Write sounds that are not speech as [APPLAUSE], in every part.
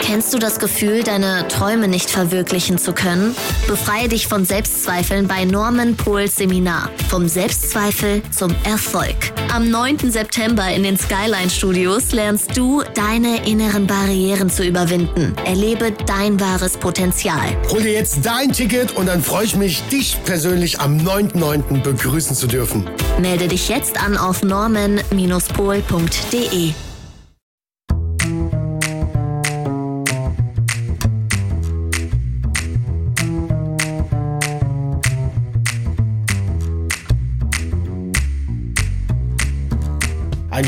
Kennst du das Gefühl, deine Träume nicht verwirklichen zu können? Befreie dich von Selbstzweifeln bei Norman Pohls Seminar. Vom Selbstzweifel zum Erfolg. Am 9. September in den Skyline Studios lernst du, deine inneren Barrieren zu überwinden. Erlebe dein wahres Potenzial. Hol dir jetzt dein Ticket und dann freue ich mich, dich persönlich am 9.9. begrüßen zu dürfen. Melde dich jetzt an auf norman-pol.de.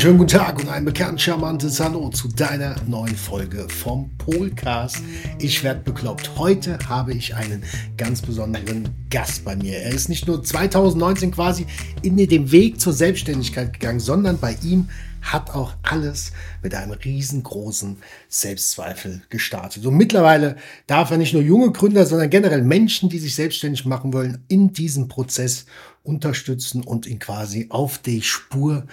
schönen guten Tag und ein bekannt charmantes Hallo zu deiner neuen Folge vom Polcast. Ich werde bekloppt. Heute habe ich einen ganz besonderen Gast bei mir. Er ist nicht nur 2019 quasi in den Weg zur Selbstständigkeit gegangen, sondern bei ihm hat auch alles mit einem riesengroßen Selbstzweifel gestartet. Und mittlerweile darf er nicht nur junge Gründer, sondern generell Menschen, die sich selbstständig machen wollen, in diesem Prozess unterstützen und ihn quasi auf die Spur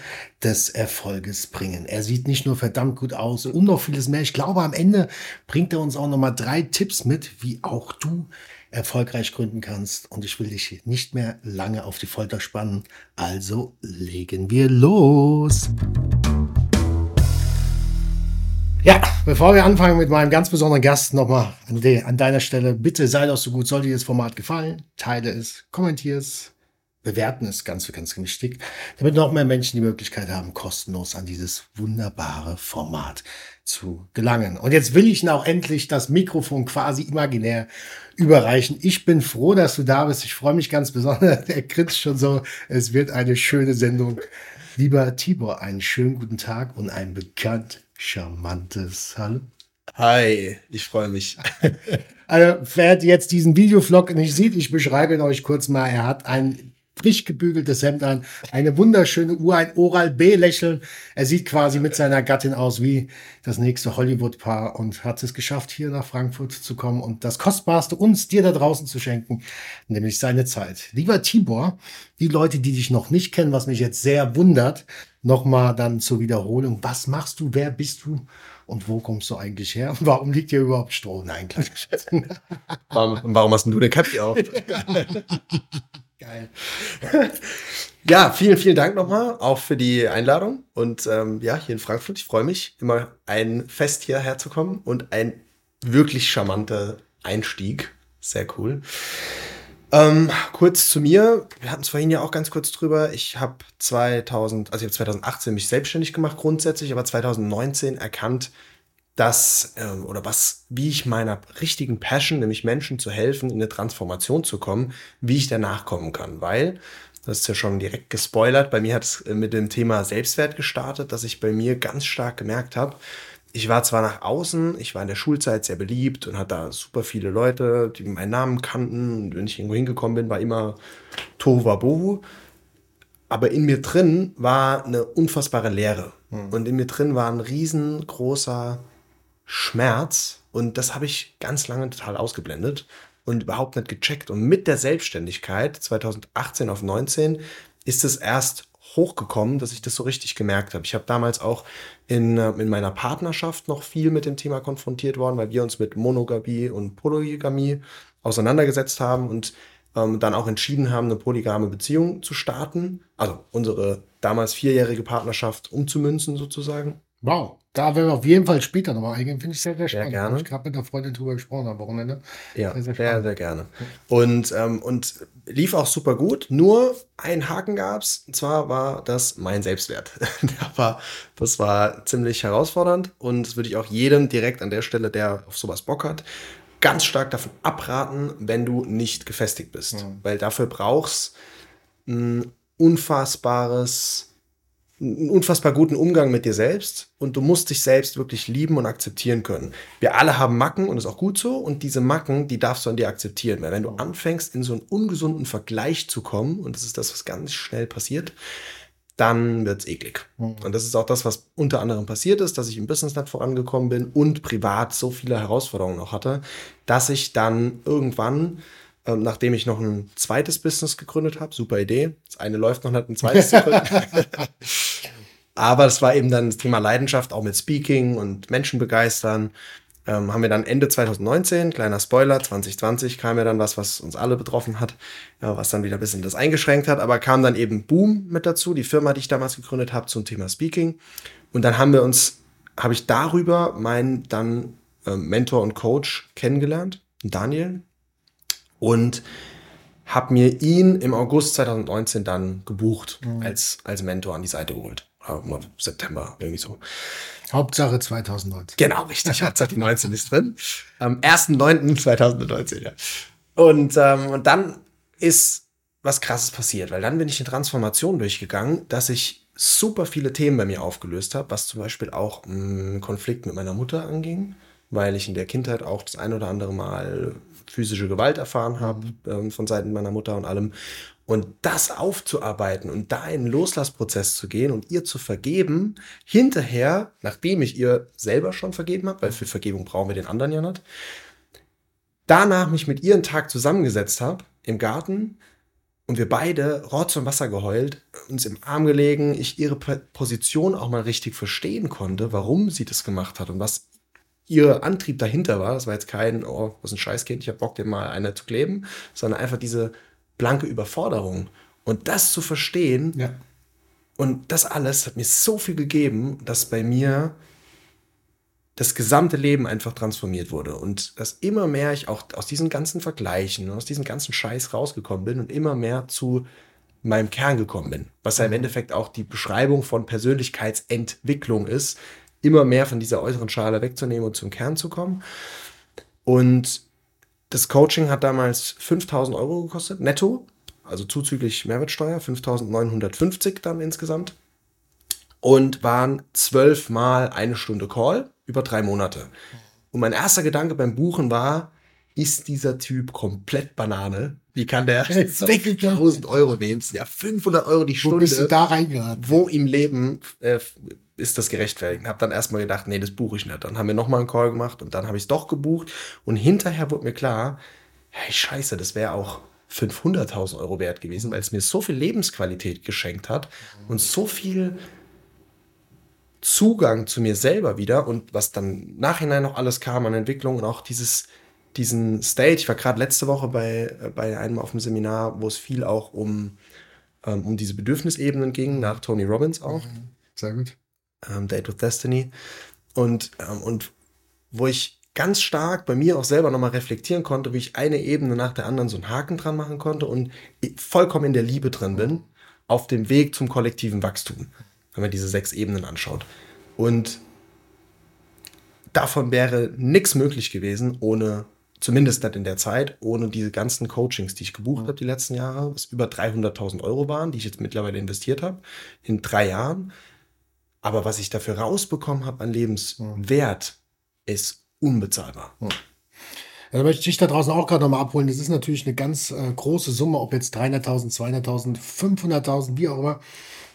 des Erfolges bringen. Er sieht nicht nur verdammt gut aus und noch vieles mehr. Ich glaube, am Ende bringt er uns auch noch mal drei Tipps mit, wie auch du erfolgreich gründen kannst. Und ich will dich nicht mehr lange auf die Folter spannen. Also legen wir los. Ja, bevor wir anfangen mit meinem ganz besonderen Gast, nochmal an, an deiner Stelle, bitte sei doch so gut, soll dir das Format gefallen, teile es, kommentiere es, bewerten es ganz, ganz wichtig, damit noch mehr Menschen die Möglichkeit haben, kostenlos an dieses wunderbare Format zu gelangen. Und jetzt will ich auch endlich das Mikrofon quasi imaginär überreichen. Ich bin froh, dass du da bist. Ich freue mich ganz besonders. [LAUGHS] Er grinst schon so. Es wird eine schöne Sendung. Lieber Tibor, einen schönen guten Tag und ein bekannt charmantes Hallo. Hi, ich freue mich. [LAUGHS] Also, wer jetzt diesen Videovlog nicht sieht, ich beschreibe ihn euch kurz mal. Er hat ein frisch gebügeltes Hemd an, eine wunderschöne Uhr, ein Oral-B-Lächeln. Er sieht quasi mit seiner Gattin aus wie das nächste Hollywood-Paar und hat es geschafft, hier nach Frankfurt zu kommen und das Kostbarste uns dir da draußen zu schenken, nämlich seine Zeit. Lieber Tibor, die Leute, die dich noch nicht kennen, was mich jetzt sehr wundert, nochmal dann zur Wiederholung. Was machst du? Wer bist du? Und wo kommst du eigentlich her? Und warum liegt hier überhaupt Stroh? Nein, klar. [LAUGHS] warum, warum hast du den Kapi auf? [LAUGHS] Geil. [LAUGHS] ja, vielen, vielen Dank nochmal auch für die Einladung. Und ähm, ja, hier in Frankfurt, ich freue mich, immer ein Fest hierher zu kommen und ein wirklich charmanter Einstieg. Sehr cool. Ähm, kurz zu mir, wir hatten es vorhin ja auch ganz kurz drüber. Ich habe 2000, also ich habe 2018 mich selbstständig gemacht grundsätzlich, aber 2019 erkannt, dass ähm, oder was, wie ich meiner richtigen Passion, nämlich Menschen zu helfen, in eine Transformation zu kommen, wie ich danach kommen kann. Weil, das ist ja schon direkt gespoilert, bei mir hat es äh, mit dem Thema Selbstwert gestartet, dass ich bei mir ganz stark gemerkt habe, ich war zwar nach außen, ich war in der Schulzeit sehr beliebt und hatte da super viele Leute, die meinen Namen kannten. Und wenn ich irgendwo hingekommen bin, war immer Tohu Wabohu. Aber in mir drin war eine unfassbare Leere. Mhm. Und in mir drin war ein riesengroßer Schmerz und das habe ich ganz lange total ausgeblendet und überhaupt nicht gecheckt. Und mit der Selbstständigkeit 2018 auf 19 ist es erst hochgekommen, dass ich das so richtig gemerkt habe. Ich habe damals auch in, äh, in meiner Partnerschaft noch viel mit dem Thema konfrontiert worden, weil wir uns mit Monogamie und Polygamie auseinandergesetzt haben und ähm, dann auch entschieden haben, eine polygame Beziehung zu starten. Also unsere damals vierjährige Partnerschaft umzumünzen sozusagen. Wow, da werden wir auf jeden Fall später nochmal eingehen. Finde ich sehr, sehr spannend. Sehr gerne. Ich gerade mit einer Freundin drüber gesprochen am Wochenende. Ja, sehr, sehr, sehr, sehr gerne. Und, ähm, und lief auch super gut. Nur ein Haken gab es. Und zwar war das mein Selbstwert. [LAUGHS] war, das war ziemlich herausfordernd. Und das würde ich auch jedem direkt an der Stelle, der auf sowas Bock hat, ganz stark davon abraten, wenn du nicht gefestigt bist. Mhm. Weil dafür brauchst ein unfassbares einen unfassbar guten Umgang mit dir selbst und du musst dich selbst wirklich lieben und akzeptieren können. Wir alle haben Macken und ist auch gut so und diese Macken, die darfst du an dir akzeptieren, weil wenn du anfängst in so einen ungesunden Vergleich zu kommen und das ist das, was ganz schnell passiert, dann wird's eklig. Mhm. Und das ist auch das, was unter anderem passiert ist, dass ich im Business nicht vorangekommen bin und privat so viele Herausforderungen auch hatte, dass ich dann irgendwann ähm, nachdem ich noch ein zweites Business gegründet habe. Super Idee. Das eine läuft noch nicht, ein zweites zu gründen. [LAUGHS] Aber es war eben dann das Thema Leidenschaft, auch mit Speaking und Menschen begeistern. ähm, haben wir dann Ende 2019, kleiner Spoiler, 2020 kam ja dann was, was uns alle betroffen hat, ja, was dann wieder ein bisschen das eingeschränkt hat, aber kam dann eben Boom mit dazu, die Firma, die ich damals gegründet habe zum Thema Speaking. Und dann haben wir uns, habe ich darüber meinen dann äh, Mentor und Coach kennengelernt, Daniel, und habe mir ihn im August 2019 dann gebucht mhm. als, als Mentor an die Seite geholt. September, irgendwie so. Hauptsache 2019. Genau, richtig. Hauptsache die 19 ist drin. Am 1.9.2019, ja. Und, ähm, und dann ist was Krasses passiert, weil dann bin ich eine Transformation durchgegangen, dass ich super viele Themen bei mir aufgelöst habe, was zum Beispiel auch einen Konflikt mit meiner Mutter anging, weil ich in der Kindheit auch das ein oder andere Mal physische Gewalt erfahren habe ähm, von Seiten meiner Mutter und allem. Und das aufzuarbeiten und da in einen Loslassprozess zu gehen und ihr zu vergeben, hinterher, nachdem ich ihr selber schon vergeben habe, weil für Vergebung brauchen wir den anderen ja nicht, danach mich mit ihr einen Tag zusammengesetzt habe im Garten und wir beide Rotz und Wasser geheult, uns im Arm gelegen, ich ihre Position auch mal richtig verstehen konnte, warum sie das gemacht hat und was ihr Antrieb dahinter war. Das war jetzt kein, oh, was ein Scheißkind, ich hab Bock, dem mal eine zu kleben, sondern einfach diese blanke Überforderung. Und das zu verstehen ja. und das alles hat mir so viel gegeben, dass bei mir das gesamte Leben einfach transformiert wurde und dass immer mehr ich auch aus diesen ganzen Vergleichen, aus diesem ganzen Scheiß rausgekommen bin und immer mehr zu meinem Kern gekommen bin, was ja im mhm. Endeffekt auch die Beschreibung von Persönlichkeitsentwicklung ist, immer mehr von dieser äußeren Schale wegzunehmen und zum Kern zu kommen. Und das Coaching hat damals 5000 Euro gekostet, netto, also zuzüglich Mehrwertsteuer, 5950 dann insgesamt. Und waren zwölfmal eine Stunde Call über drei Monate. Und mein erster Gedanke beim Buchen war, ist dieser Typ komplett Banane? Wie kann der [LAUGHS] 6000 Euro nehmen? Ja, 500 Euro die Stunde. Wo bist du da reingeraten? Wo im Leben äh, ist das gerechtfertigt. Hab dann erstmal gedacht, nee, das buche ich nicht. Dann haben wir nochmal einen Call gemacht und dann habe ich es doch gebucht. Und hinterher wurde mir klar, hey, scheiße, das wäre auch 500.000 Euro wert gewesen, weil es mir so viel Lebensqualität geschenkt hat und so viel Zugang zu mir selber wieder und was dann nachhinein noch alles kam an Entwicklung und auch dieses, diesen Stage. Ich war gerade letzte Woche bei, bei einem auf dem Seminar, wo es viel auch um, ähm, um diese Bedürfnisebenen ging, nach Tony Robbins auch. Sehr gut ähm, Date with Destiny. Und, ähm, und wo ich ganz stark bei mir auch selber nochmal reflektieren konnte, wie ich eine Ebene nach der anderen so einen Haken dran machen konnte und vollkommen in der Liebe drin bin, auf dem Weg zum kollektiven Wachstum, wenn man diese sechs Ebenen anschaut. Und davon wäre nichts möglich gewesen, ohne, zumindest nicht in der Zeit, ohne diese ganzen Coachings, die ich gebucht habe die letzten Jahre, was über 300.000 Euro waren, die ich jetzt mittlerweile investiert habe, in drei Jahren. Aber was ich dafür rausbekommen habe an Lebenswert, ist unbezahlbar. Ja. Da möchte ich dich da draußen auch gerade nochmal abholen. Das ist natürlich eine ganz äh, große Summe, ob jetzt 300.000, 200.000, 500.000, wie auch immer.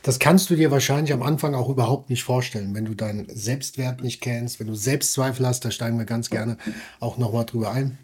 Das kannst du dir wahrscheinlich am Anfang auch überhaupt nicht vorstellen, wenn du deinen Selbstwert nicht kennst, wenn du Selbstzweifel hast. Da steigen wir ganz gerne auch nochmal drüber ein.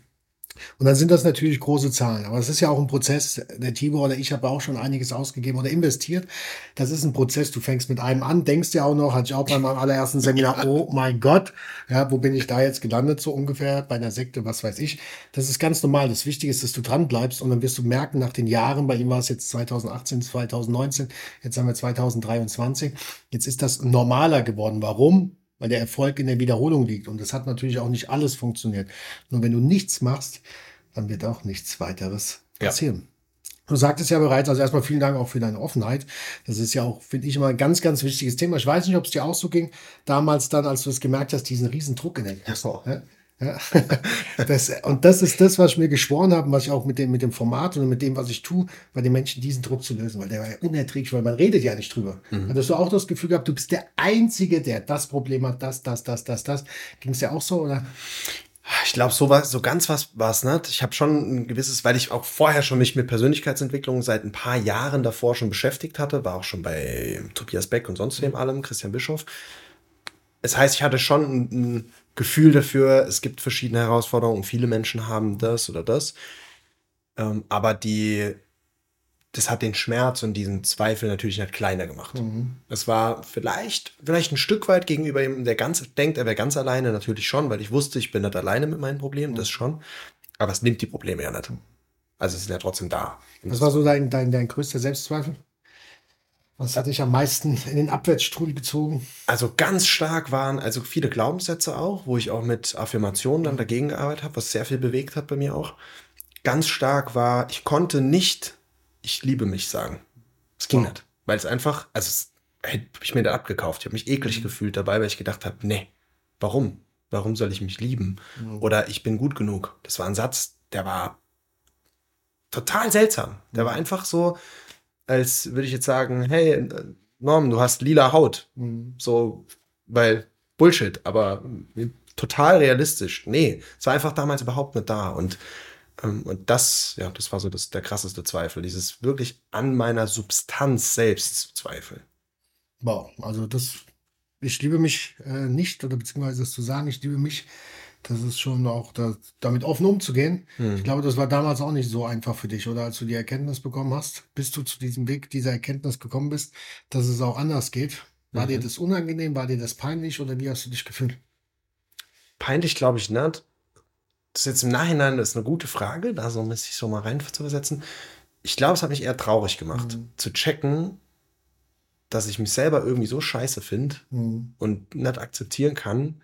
Und dann sind das natürlich große Zahlen. Aber es ist ja auch ein Prozess. Der Tibor oder ich habe auch schon einiges ausgegeben oder investiert. Das ist ein Prozess. Du fängst mit einem an, denkst ja auch noch, hatte ich auch bei meinem allerersten Seminar, [LAUGHS] oh mein Gott, ja, wo bin ich da jetzt gelandet, so ungefähr, bei einer Sekte, was weiß ich. Das ist ganz normal. Das Wichtige ist, dass du dran bleibst und dann wirst du merken, nach den Jahren, bei ihm war es jetzt 2018, 2019, jetzt haben wir 2023, jetzt ist das normaler geworden. Warum? Weil der Erfolg in der Wiederholung liegt. Und das hat natürlich auch nicht alles funktioniert. Nur wenn du nichts machst, dann wird auch nichts weiteres passieren. Ja. Du sagtest ja bereits, also erstmal vielen Dank auch für deine Offenheit. Das ist ja auch, finde ich, immer ein ganz, ganz wichtiges Thema. Ich weiß nicht, ob es dir auch so ging, damals dann, als du es gemerkt hast, diesen riesen Druck in der ja. Ja. [LAUGHS] Das, und das ist das, was ich mir geschworen habe, was ich auch mit dem, mit dem Format und mit dem, was ich tue, bei den Menschen diesen Druck zu lösen, weil der war ja unerträglich, weil man redet ja nicht drüber. Mhm. Hattest du auch das Gefühl gehabt, du bist der Einzige, der das Problem hat, das, das, das, das, das. Ging es dir auch so, oder? Ich glaube, so, war, so ganz was war es nicht. Ich habe schon ein gewisses, weil ich auch vorher schon mich mit Persönlichkeitsentwicklung seit ein paar Jahren davor schon beschäftigt hatte, war auch schon bei Tobias Beck und sonst wem allem, Christian Bischof. Es heißt, ich hatte schon ein, ein Gefühl dafür, es gibt verschiedene Herausforderungen viele Menschen haben das oder das. Ähm, aber die, das hat den Schmerz und diesen Zweifel natürlich nicht kleiner gemacht. Mhm. Es war vielleicht, vielleicht ein Stück weit gegenüber jemandem, der ganz denkt, er wäre ganz alleine, natürlich schon, weil ich wusste, ich bin nicht alleine mit meinen Problemen, das schon. Aber es nimmt die Probleme ja nicht. Also sie sind ja trotzdem da. Was war so dein, dein, dein größter Selbstzweifel? Was hat dich am meisten in den Abwärtsstrudel gezogen? Also ganz stark waren also viele Glaubenssätze auch, wo ich auch mit Affirmationen dann dagegen gearbeitet habe, was sehr viel bewegt hat bei mir auch. Ganz stark war, ich konnte nicht, ich liebe mich sagen. Es ging nicht, weil es einfach, also es hätte ich mir da abgekauft. Ich habe mich eklig gefühlt dabei, weil ich gedacht habe, nee, warum? Warum soll ich mich lieben? Oder ich bin gut genug. Das war ein Satz, der war total seltsam. Der war einfach so, als würde ich jetzt sagen, hey, äh, Norm, du hast lila Haut. Mhm. So, weil Bullshit, aber äh, total realistisch. Nee, es war einfach damals überhaupt nicht da. Und, ähm, und das, ja, das war so das, der krasseste Zweifel. Dieses wirklich an meiner Substanz selbst zu zweifeln. Wow, also das, ich liebe mich äh, nicht, oder beziehungsweise das zu sagen, ich liebe mich, das ist schon auch da, damit offen umzugehen. Ich glaube, das war damals auch nicht so einfach für dich, oder als du die Erkenntnis bekommen hast, bis du zu diesem Weg dieser Erkenntnis gekommen bist, dass es auch anders geht. War dir das unangenehm, war dir das peinlich oder wie hast du dich gefühlt? Peinlich glaube ich nicht. Das ist jetzt im Nachhinein das ist eine gute Frage, da so sich so mal rein zu versetzen. Ich glaube, es hat mich eher traurig gemacht, zu checken, dass ich mich selber irgendwie so scheiße finde Mhm. und nicht akzeptieren kann,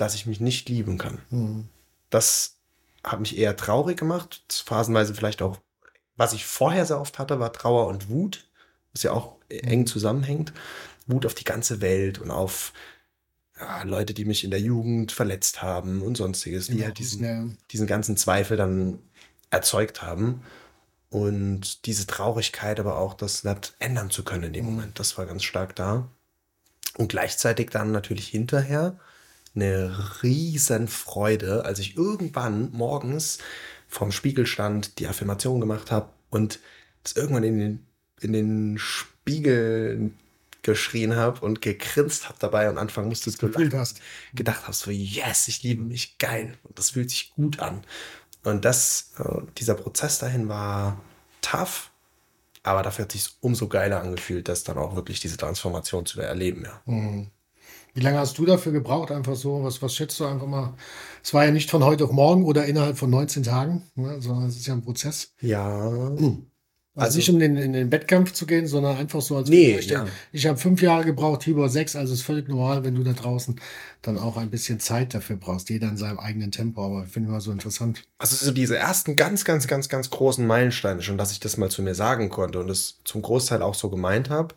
dass ich mich nicht lieben kann. Mhm. Das hat mich eher traurig gemacht, phasenweise vielleicht auch, was ich vorher sehr oft hatte, war Trauer und Wut, was ja auch eng zusammenhängt. Wut auf die ganze Welt und auf ja, Leute, die mich in der Jugend verletzt haben und sonstiges, die Ja, halt diesen, ja. diesen ganzen Zweifel dann erzeugt haben. Und diese Traurigkeit, aber auch das nicht ändern zu können in dem Moment, das war ganz stark da. Und gleichzeitig dann natürlich hinterher eine riesen Freude, als ich irgendwann morgens vorm Spiegel stand, die Affirmation gemacht habe und das irgendwann in den, in den Spiegel geschrien habe und gegrinst habe dabei und Anfang du Gefühlt lachen hast. gedacht habe, so, yes, ich liebe mich, geil. Und das fühlt sich gut an. Und das, äh, dieser Prozess dahin war tough, aber dafür hat sich umso geiler angefühlt, das dann auch wirklich diese Transformation zu erleben, ja. Wie lange hast du dafür gebraucht? Einfach so, was, was schätzt du einfach mal? Es war ja nicht von heute auf morgen oder innerhalb von 19 Tagen, ne, sondern es ist ja ein Prozess. Ja, Also, Also- nicht um den, in den Wettkampf zu gehen, sondern einfach so als Nee, ja. Ich habe fünf Jahre gebraucht, Tibor sechs, also ist völlig normal, wenn du da draußen dann auch ein bisschen Zeit dafür brauchst. Jeder in seinem eigenen Tempo, aber ich finde immer so interessant. also so diese ersten ganz, ganz, ganz, ganz großen Meilensteine, schon dass ich das mal zu mir sagen konnte und es zum Großteil auch so gemeint habe,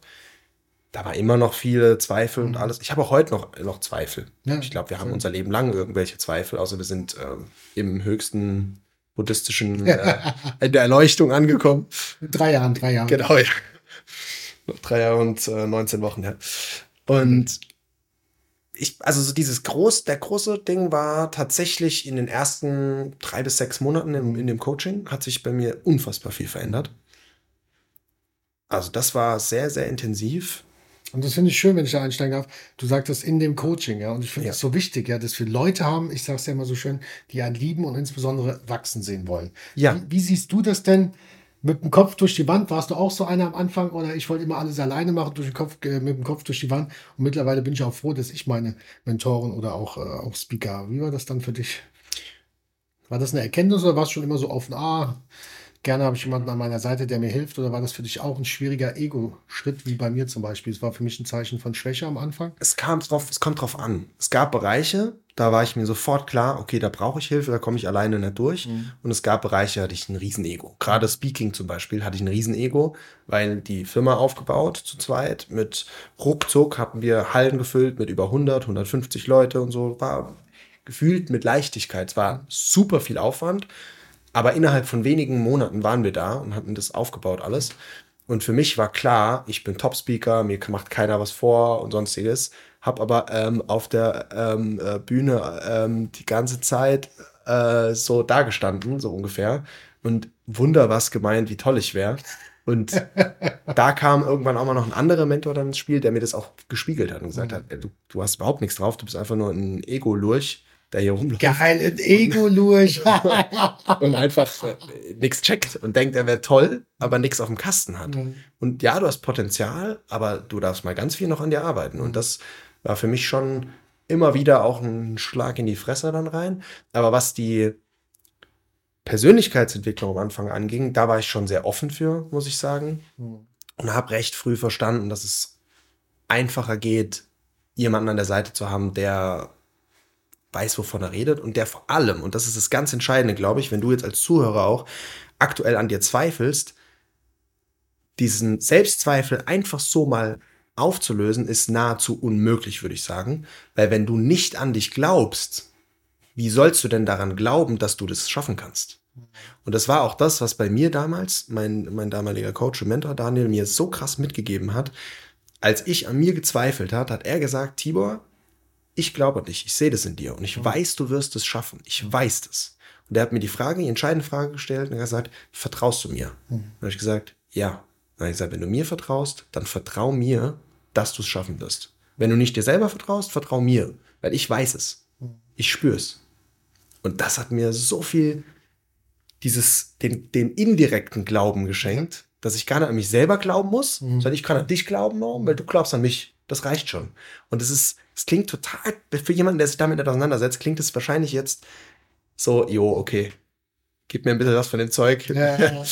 da war immer noch viele Zweifel und alles. Ich habe auch heute noch, noch Zweifel. Ja, ich glaube, wir haben unser Leben lang irgendwelche Zweifel, außer wir sind ähm, im höchsten buddhistischen [LAUGHS] äh, in der Erleuchtung angekommen. In drei Jahren, drei Jahren. Genau, ja. Noch drei Jahre und äh, 19 Wochen, ja. Und ich, also so dieses groß, der große Ding war tatsächlich in den ersten drei bis sechs Monaten im, in dem Coaching hat sich bei mir unfassbar viel verändert. Also das war sehr, sehr intensiv. Und das finde ich schön, wenn ich da einsteigen darf. Du sagtest in dem Coaching, ja. Und ich finde Ja. es so wichtig, ja, dass wir Leute haben, ich sage es ja immer so schön, die einen lieben und insbesondere wachsen sehen wollen. Ja. Wie, wie siehst du das denn? Mit dem Kopf durch die Wand, warst du auch so einer am Anfang oder ich wollte immer alles alleine machen, durch den Kopf, äh, mit dem Kopf durch die Wand. Und mittlerweile bin ich auch froh, dass ich meine Mentoren oder auch, äh, auch Speaker. Wie war das dann für dich? War das eine Erkenntnis oder warst du schon immer so offen, ah, gerne habe ich jemanden an meiner Seite, der mir hilft? Oder war das für dich auch ein schwieriger Ego-Schritt, wie bei mir zum Beispiel? Es war für mich ein Zeichen von Schwäche am Anfang. Es kam drauf, es kommt drauf an. Es gab Bereiche, da war ich mir sofort klar, okay, da brauche ich Hilfe, da komme ich alleine nicht durch. Und es gab Bereiche, da hatte ich ein Riesenego. Gerade Speaking zum Beispiel hatte ich ein Riesenego, weil die Firma aufgebaut zu zweit mit ruckzuck hatten wir Hallen gefüllt mit über 100, 150 Leute und so. War gefühlt mit Leichtigkeit. Es war super viel Aufwand, aber innerhalb von wenigen Monaten waren wir da und hatten das aufgebaut alles. Und für mich war klar, ich bin Top-Speaker, mir macht keiner was vor und sonstiges. Hab aber ähm, auf der ähm, äh, Bühne ähm, die ganze Zeit äh, so dagestanden, so ungefähr. Und wunder was gemeint, wie toll ich wäre. Und [LAUGHS] da kam irgendwann auch mal noch ein anderer Mentor dann ins Spiel, der mir das auch gespiegelt hat und gesagt hat, ey, du, du hast überhaupt nichts drauf, du bist einfach nur ein Ego-Lurch, der hier rumläuft. Geil, ein Ego-Lurch. [LAUGHS] und einfach äh, nichts checkt und denkt, er wäre toll, aber nichts auf dem Kasten hat. Mhm. Und ja, du hast Potenzial, aber du darfst mal ganz viel noch an dir arbeiten. Und das war für mich schon immer wieder auch ein Schlag in die Fresse dann rein. Aber was die Persönlichkeitsentwicklung am Anfang anging, da war ich schon sehr offen für, muss ich sagen. Mhm. Und habe recht früh verstanden, dass es einfacher geht, jemanden an der Seite zu haben, der weiß, wovon er redet und der vor allem, und das ist das ganz Entscheidende, glaube ich, wenn du jetzt als Zuhörer auch aktuell an dir zweifelst, diesen Selbstzweifel einfach so mal aufzulösen, ist nahezu unmöglich, würde ich sagen. Weil wenn du nicht an dich glaubst, wie sollst du denn daran glauben, dass du das schaffen kannst? Und das war auch das, was bei mir damals, mein, mein damaliger Coach und Mentor Daniel, mir so krass mitgegeben hat. Als ich an mir gezweifelt hat, hat er gesagt, Tibor, ich glaube an dich, ich sehe das in dir und ich weiß, du wirst es schaffen. Ich weiß das. Und er hat mir die Frage, die entscheidende Frage gestellt und er hat gesagt, vertraust du mir? Und dann habe ich gesagt, ja. Dann habe ich gesagt, wenn du mir vertraust, dann vertrau mir, dass du es schaffen wirst. Wenn du nicht dir selber vertraust, vertrau mir, weil ich weiß es. Ich spüre es. Und das hat mir so viel dieses, den, den indirekten Glauben geschenkt, dass ich gar nicht an mich selber glauben muss, sondern ich kann an dich glauben, weil du glaubst an mich. Das reicht schon. Und es ist, es klingt total, für jemanden, der sich damit nicht auseinandersetzt, klingt es wahrscheinlich jetzt so, jo, okay, gib mir ein bisschen was von dem Zeug. Ja, ja, ja.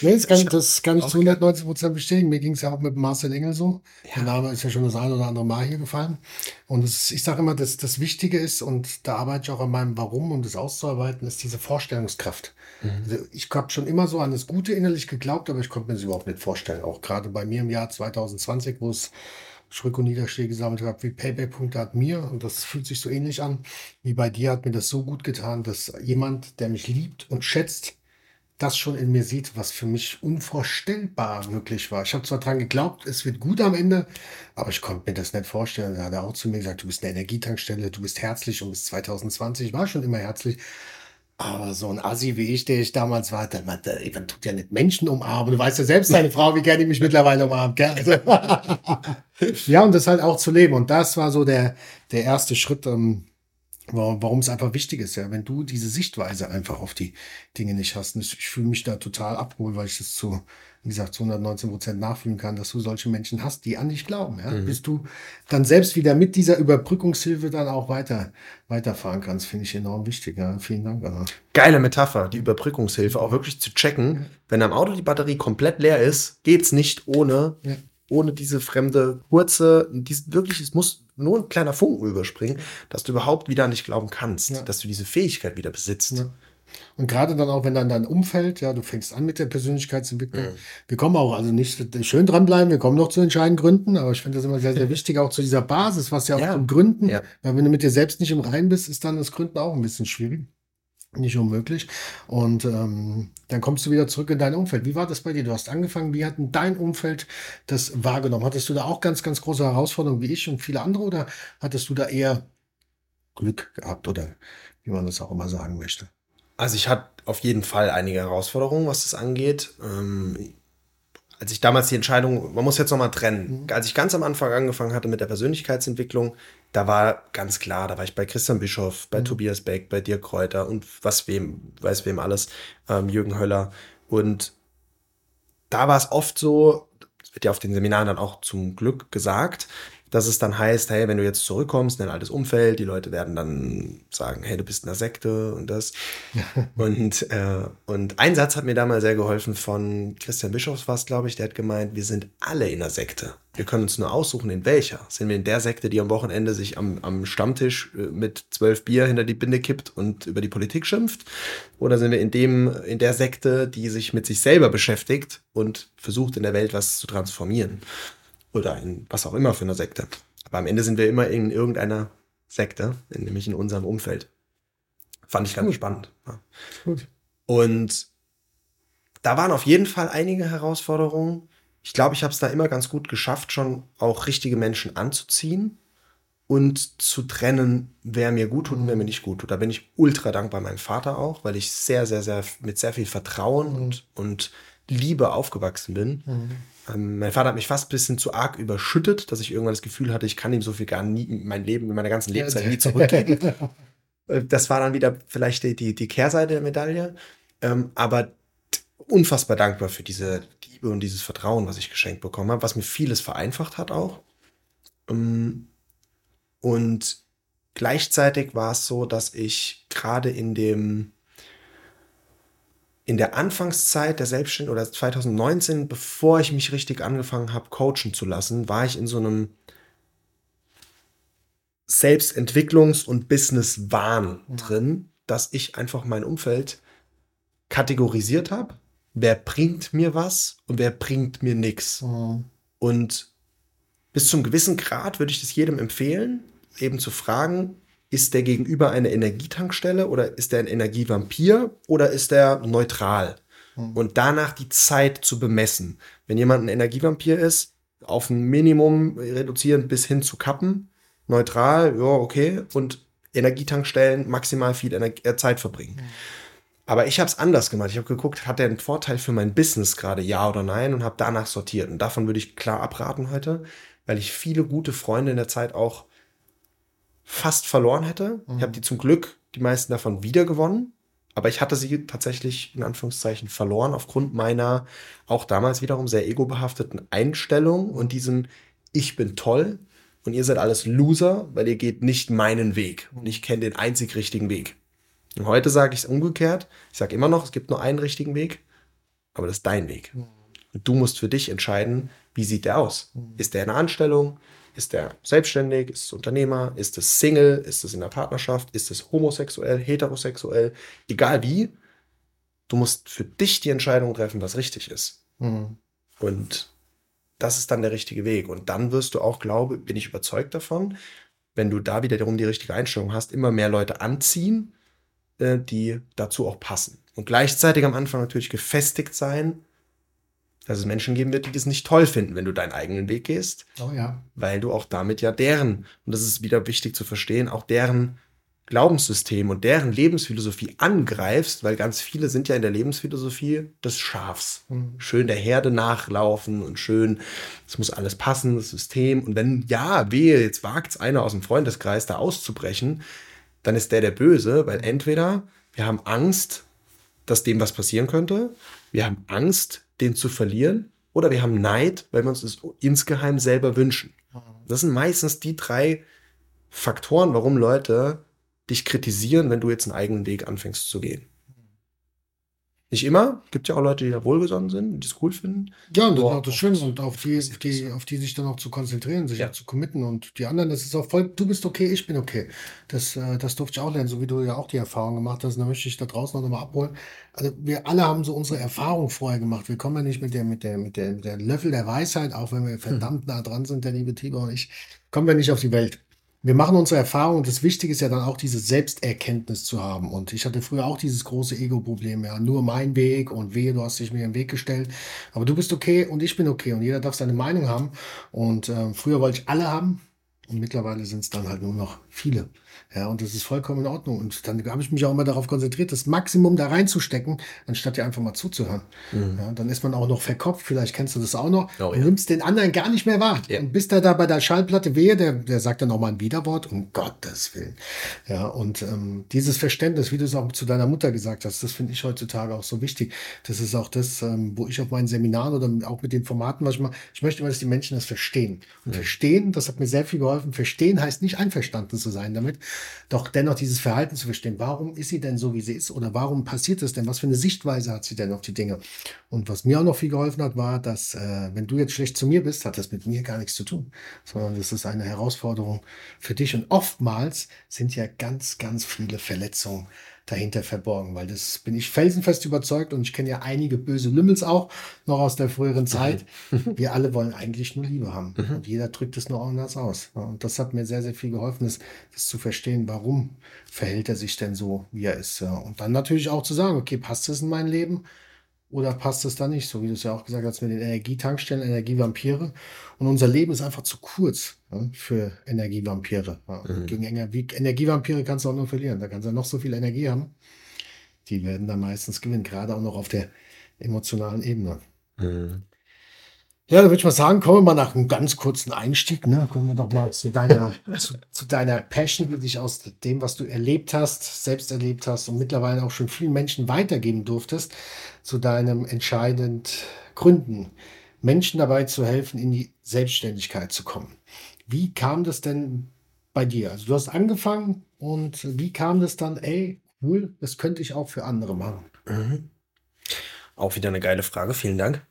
Nee, das kann, das kann ich zu 190 Prozent bestätigen. Mir ging es ja auch mit Marcel Engel so. Der Name ist ja schon das ein oder andere Mal hier gefallen. Und das, ich sage immer, dass das Wichtige ist, und da arbeite ich auch an meinem Warum, um das auszuarbeiten, ist diese Vorstellungskraft. Also ich habe schon immer so an das Gute innerlich geglaubt, aber ich konnte mir das überhaupt nicht vorstellen. Auch gerade bei mir im Jahr 2020, wo es Schrück- und Niederschläge gesammelt habe, wie Payback-Punkte hat mir, und das fühlt sich so ähnlich an, wie bei dir hat mir das so gut getan, dass jemand, der mich liebt und schätzt, das schon in mir sieht, was für mich unvorstellbar möglich war. Ich habe zwar dran geglaubt, es wird gut am Ende, aber ich konnte mir das nicht vorstellen. Da hat er auch zu mir gesagt, du bist eine Energietankstelle, du bist herzlich und bis 2020 war schon immer herzlich. Aber so ein Assi wie ich, der ich damals war, der meinte, ey, man tut ja nicht Menschen umarmen. Du weißt ja selbst, deine Frau, wie gerne die mich mittlerweile umarmt. Also, [LAUGHS] ja, und das halt auch zu leben. Und das war so der, der erste Schritt, ähm, warum es einfach wichtig ist. Ja, wenn du diese Sichtweise einfach auf die Dinge nicht hast. Ich, ich fühle mich da total abgeholt, weil ich das zu, wie gesagt, zu 119 Prozent nachfühlen kann, dass du solche Menschen hast, die an dich glauben. Ja? Bis du dann selbst wieder mit dieser Überbrückungshilfe dann auch weiter, weiterfahren kannst, finde ich enorm wichtig. Ja? Vielen Dank. Anna. Geile Metapher, die Überbrückungshilfe, auch wirklich zu checken, wenn am Auto die Batterie komplett leer ist, geht's nicht ohne, Ja. ohne diese fremde kurze, dies, wirklich, es muss nur ein kleiner Funken überspringen, dass du überhaupt wieder an dich glauben kannst, Ja. dass du diese Fähigkeit wieder besitzt. Ja. Und gerade dann auch, wenn dann dein Umfeld, ja, du fängst an mit der Persönlichkeitsentwicklung. Wir kommen auch, also nicht schön dranbleiben, wir kommen noch zu entscheidenden Gründen, aber ich finde das immer sehr, sehr wichtig, auch zu dieser Basis, was ja auch Ja. zum Gründen, Ja. weil wenn du mit dir selbst nicht im Rein bist, ist dann das Gründen auch ein bisschen schwierig. Nicht unmöglich. Und ähm, dann kommst du wieder zurück in dein Umfeld. Wie war das bei dir? Du hast angefangen, wie hat denn dein Umfeld das wahrgenommen? Hattest du da auch ganz, ganz große Herausforderungen wie ich und viele andere oder hattest du da eher Glück gehabt oder wie man das auch immer sagen möchte? Also ich hatte auf jeden Fall einige Herausforderungen, was das angeht. Ähm, als ich damals die Entscheidung, man muss jetzt nochmal trennen, als ich ganz am Anfang angefangen hatte mit der Persönlichkeitsentwicklung, da war ganz klar, da war ich bei Christian Bischoff, bei Tobias Beck, bei Dirk Kräuter und was wem, weiß wem alles, ähm, Jürgen Höller. Und da war es oft so, das wird ja auf den Seminaren dann auch zum Glück gesagt, dass es dann heißt, hey, wenn du jetzt zurückkommst in ein altes Umfeld, die Leute werden dann sagen, hey, du bist in der Sekte und das. [LAUGHS] und, äh, und ein Satz hat mir damals sehr geholfen von Christian Bischofs war es, glaube ich, der hat gemeint, wir sind alle in der Sekte. Wir können uns nur aussuchen, in welcher. Sind wir in der Sekte, die am Wochenende sich am, am Stammtisch äh, mit zwölf Bier hinter die Binde kippt und über die Politik schimpft? Oder sind wir in dem, in der Sekte, die sich mit sich selber beschäftigt und versucht, in der Welt was zu transformieren? Oder in was auch immer für eine Sekte. Aber am Ende sind wir immer in irgendeiner Sekte, nämlich in unserem Umfeld. Fand ich ganz Gut. spannend. Ja. Gut. Und da waren auf jeden Fall einige Herausforderungen. Ich glaube, ich habe es da immer ganz gut geschafft, schon auch richtige Menschen anzuziehen und zu trennen, wer mir gut tut und wer mir nicht gut tut. Da bin ich ultra dankbar meinem Vater auch, weil ich sehr, sehr, sehr mit sehr viel Vertrauen und, und Liebe aufgewachsen bin. Ähm, mein Vater hat mich fast ein bisschen zu arg überschüttet, dass ich irgendwann das Gefühl hatte, ich kann ihm so viel gar nie, mein Leben, in meiner ganzen Lebenszeit nie zurückgeben. [LAUGHS] Äh, das war dann wieder vielleicht die, die, die Kehrseite der Medaille. Ähm, aber unfassbar dankbar für diese Liebe und dieses Vertrauen, was ich geschenkt bekommen habe, was mir vieles vereinfacht hat auch. Ähm, und gleichzeitig war es so, dass ich gerade in dem in der Anfangszeit der Selbstständigkeit oder 2019, bevor ich mich richtig angefangen habe, coachen zu lassen, war ich in so einem Selbstentwicklungs- und Business-Wahn drin, dass ich einfach mein Umfeld kategorisiert habe. Wer bringt mir was und wer bringt mir nichts. Mhm. Und bis zum gewissen Grad würde ich das jedem empfehlen, eben zu fragen, ist der Gegenüber eine Energietankstelle oder ist der ein Energievampir oder ist der neutral? Mhm. Und danach die Zeit zu bemessen. Wenn jemand ein Energievampir ist, auf ein Minimum reduzieren bis hin zu kappen, neutral, ja, okay, und Energietankstellen maximal viel Energie, äh, Zeit verbringen. Mhm. Aber ich habe es anders gemacht. Ich habe geguckt, hat der einen Vorteil für mein Business gerade, ja oder nein, und habe danach sortiert. Und davon würde ich klar abraten heute, weil ich viele gute Freunde in der Zeit auch fast verloren hätte. Mhm. Ich habe die zum Glück, die meisten davon wiedergewonnen. Aber ich hatte sie tatsächlich in Anführungszeichen verloren aufgrund meiner auch damals wiederum sehr egobehafteten Einstellung und diesem Ich bin toll und ihr seid alles Loser, weil ihr geht nicht meinen Weg und ich kenne den einzig richtigen Weg. Und heute sage ich es umgekehrt. Ich sage immer noch, es gibt nur einen richtigen Weg, aber das ist dein Weg. Mhm. Und du musst für dich entscheiden, wie sieht der aus? Mhm. Ist der in einer Anstellung? Ist der selbstständig? Ist es Unternehmer? Ist es Single? Ist es in der Partnerschaft? Ist es homosexuell, heterosexuell? Egal wie, du musst für dich die Entscheidung treffen, was richtig ist. Mhm. Und das ist dann der richtige Weg. Und dann wirst du auch, glaube, bin ich überzeugt davon, wenn du da wiederum die richtige Einstellung hast, immer mehr Leute anziehen, äh, die dazu auch passen. Und gleichzeitig am Anfang natürlich gefestigt sein, dass es Menschen geben wird, die das nicht toll finden, wenn du deinen eigenen Weg gehst. Oh ja. Weil du auch damit ja deren, und das ist wieder wichtig zu verstehen, auch deren Glaubenssystem und deren Lebensphilosophie angreifst, weil ganz viele sind ja in der Lebensphilosophie des Schafs. Mhm. Schön der Herde nachlaufen und schön, es muss alles passen, das System. Und wenn, ja, wehe, jetzt wagt es einer aus dem Freundeskreis da auszubrechen, dann ist der der Böse, weil entweder wir haben Angst, dass dem was passieren könnte, wir haben Angst, den zu verlieren, oder wir haben Neid, weil wir uns das insgeheim selber wünschen. Mhm. Das sind meistens die drei Faktoren, warum Leute dich kritisieren, wenn du jetzt einen eigenen Weg anfängst zu gehen. Nicht immer. Gibt ja auch Leute, die da wohlgesonnen sind, die es cool finden. Ja, und das ist auch das Schöne und auf die, die, auf die sich dann auch zu konzentrieren, sich ja. auch zu committen und die anderen, das ist auch voll, du bist okay, ich bin okay. Das, äh, das durfte ich auch lernen, so wie du ja auch die Erfahrung gemacht hast. Und da möchte ich da draußen noch mal abholen. Also wir alle haben so unsere Erfahrung vorher gemacht. Wir kommen ja nicht mit der, mit der, mit der, mit der Löffel der Weisheit, auch wenn wir verdammt nah dran sind, der liebe Tibor und ich, kommen wir nicht auf die Welt wir machen unsere Erfahrung und das Wichtige ist ja dann auch diese Selbsterkenntnis zu haben. Und ich hatte früher auch dieses große Ego-Problem, ja, nur mein Weg und wehe, du hast dich mir im Weg gestellt. Aber du bist okay und ich bin okay und jeder darf seine Meinung haben. Und äh, früher wollte ich alle haben und mittlerweile sind es dann halt nur noch viele. Ja, und das ist vollkommen in Ordnung. Und dann habe ich mich auch immer darauf konzentriert, das Maximum da reinzustecken, anstatt dir einfach mal zuzuhören. Mhm. Ja, dann ist man auch noch verkopft, vielleicht kennst du das auch noch, oh, ja. nimmst den anderen gar nicht mehr wahr. Ja. Und bist da, da bei der Schallplatte wehe, der, der sagt dann auch mal ein Widerwort, um Gottes Willen. Ja, und ähm, dieses Verständnis, wie du es auch zu deiner Mutter gesagt hast, das finde ich heutzutage auch so wichtig. Das ist auch das, ähm, wo ich auf meinen Seminaren oder auch mit den Formaten, was ich mache, ich möchte immer, dass die Menschen das verstehen. Und mhm. verstehen, das hat mir sehr viel geholfen. Verstehen heißt nicht einverstanden zu sein damit, doch dennoch dieses Verhalten zu verstehen. Warum ist sie denn so, wie sie ist? Oder warum passiert es denn? Was für eine Sichtweise hat sie denn auf die Dinge? Und was mir auch noch viel geholfen hat, war, dass äh, wenn du jetzt schlecht zu mir bist, hat das mit mir gar nichts zu tun, sondern das ist eine Herausforderung für dich. Und oftmals sind ja ganz, ganz viele Verletzungen dahinter verborgen, weil das bin ich felsenfest überzeugt und ich kenne ja einige böse Lümmels auch noch aus der früheren Zeit. [LAUGHS] Wir alle wollen eigentlich nur Liebe haben mhm. und jeder drückt es nur anders aus. Und das hat mir sehr, sehr viel geholfen, das, das zu verstehen, warum verhält er sich denn so, wie er ist. Und dann natürlich auch zu sagen, okay, passt es in mein Leben? Oder passt es da nicht? So wie du es ja auch gesagt hast mit den Energietankstellen, Energievampire. Und unser Leben ist einfach zu kurz ja, für Energievampire. Ja. Mhm. Gegen Energievampire kannst du auch nur verlieren. Da kannst du noch so viel Energie haben. Die werden dann meistens gewinnen, gerade auch noch auf der emotionalen Ebene. Mhm. Ja, dann würde ich mal sagen, kommen wir mal nach einem ganz kurzen Einstieg. Ne? Kommen wir doch mal zu deiner, zu, zu, deiner Passion, die dich aus dem, was du erlebt hast, selbst erlebt hast und mittlerweile auch schon vielen Menschen weitergeben durftest, zu deinem entscheidend Gründen, Menschen dabei zu helfen, in die Selbstständigkeit zu kommen. Wie kam das denn bei dir? Also du hast angefangen und wie kam das dann, ey, cool, das könnte ich auch für andere machen? Mhm. Auch wieder eine geile Frage, vielen Dank.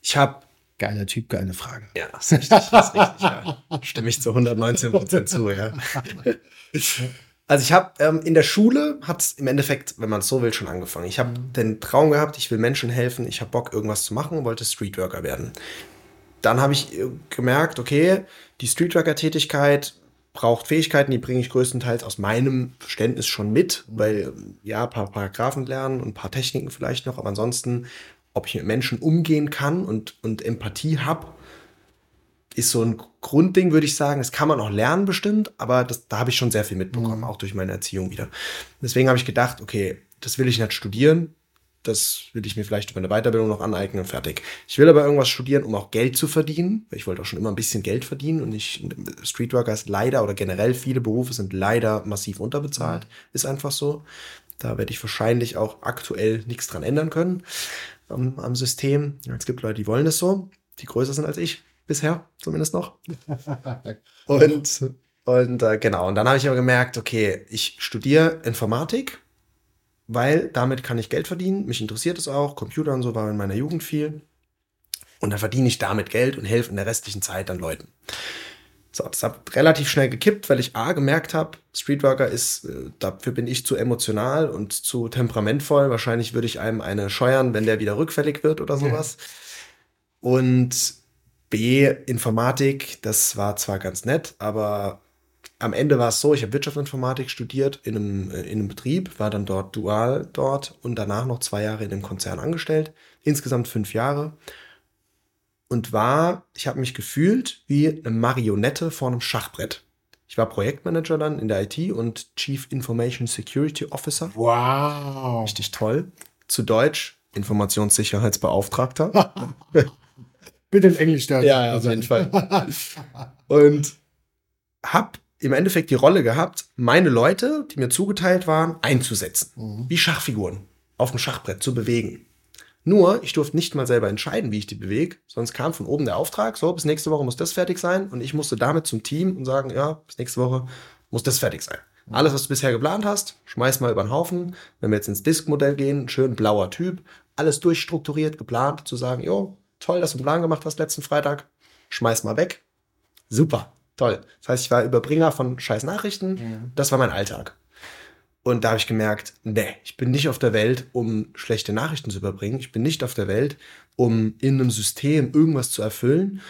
Ich habe Geiler Typ, geile Frage. Ja, das ist richtig, das ist richtig ja. Stimme ich zu 119 Prozent zu, ja. Also ich habe ähm, in der Schule hat es im Endeffekt, wenn man es so will, schon angefangen. Ich habe mhm. den Traum gehabt, ich will Menschen helfen, ich habe Bock, irgendwas zu machen und wollte Streetworker werden. Dann habe ich äh, gemerkt, okay, die Streetworker-Tätigkeit braucht Fähigkeiten, die bringe ich größtenteils aus meinem Verständnis schon mit, weil ja, ein paar Paragraphen lernen und ein paar Techniken vielleicht noch, aber ansonsten ob ich mit Menschen umgehen kann und, und Empathie habe, ist so ein Grundding, würde ich sagen. Das kann man auch lernen bestimmt, aber das, da habe ich schon sehr viel mitbekommen, mhm. auch durch meine Erziehung wieder. Deswegen habe ich gedacht, okay, das will ich nicht studieren. Das will ich mir vielleicht über eine Weiterbildung noch aneignen und fertig. Ich will aber irgendwas studieren, um auch Geld zu verdienen. Ich wollte auch schon immer ein bisschen Geld verdienen und ich, Streetworker ist leider oder generell viele Berufe sind leider massiv unterbezahlt. Mhm. Ist einfach so. Da werde ich wahrscheinlich auch aktuell nichts dran ändern können am, am System. Es gibt Leute, die wollen es so, die größer sind als ich, bisher zumindest noch. [LAUGHS] und und äh, genau, und dann habe ich aber gemerkt, okay, ich studiere Informatik, weil damit kann ich Geld verdienen. Mich interessiert es auch. Computer und so war in meiner Jugend viel. Und dann verdiene ich damit Geld und helfe in der restlichen Zeit dann Leuten. So, das hat relativ schnell gekippt, weil ich A gemerkt habe, Streetworker ist, äh, dafür bin ich zu emotional und zu temperamentvoll. Wahrscheinlich würde ich einem eine scheuern, wenn der wieder rückfällig wird oder sowas. Ja. Und B, Informatik, das war zwar ganz nett, aber am Ende war es so, ich habe Wirtschaftsinformatik studiert in einem, äh, in einem Betrieb, war dann dort dual dort und danach noch zwei Jahre in einem Konzern angestellt. Insgesamt fünf Jahre und war, ich habe mich gefühlt wie eine Marionette vor einem Schachbrett. Ich war Projektmanager dann in der IT und Chief Information Security Officer. Wow. Richtig toll. Zu Deutsch Informationssicherheitsbeauftragter. [LAUGHS] Bitte in Englisch da. Ja, ja, auf jeden Fall. [LAUGHS] und habe im Endeffekt die Rolle gehabt, meine Leute, die mir zugeteilt waren, einzusetzen. Mhm. Wie Schachfiguren auf dem Schachbrett zu bewegen. Nur, ich durfte nicht mal selber entscheiden, wie ich die bewege, sonst kam von oben der Auftrag, so, bis nächste Woche muss das fertig sein und ich musste damit zum Team und sagen, ja, bis nächste Woche muss das fertig sein. Alles, was du bisher geplant hast, schmeiß mal über den Haufen. Wenn wir jetzt ins Disk-Modell gehen, schön blauer Typ, alles durchstrukturiert, geplant, zu sagen, jo, toll, dass du einen Plan gemacht hast letzten Freitag, schmeiß mal weg. Super, toll. Das heißt, ich war Überbringer von scheiß Nachrichten, ja. das war mein Alltag. Und da habe ich gemerkt, nee, ich bin nicht auf der Welt, um schlechte Nachrichten zu überbringen. Ich bin nicht auf der Welt, um in einem System irgendwas zu erfüllen.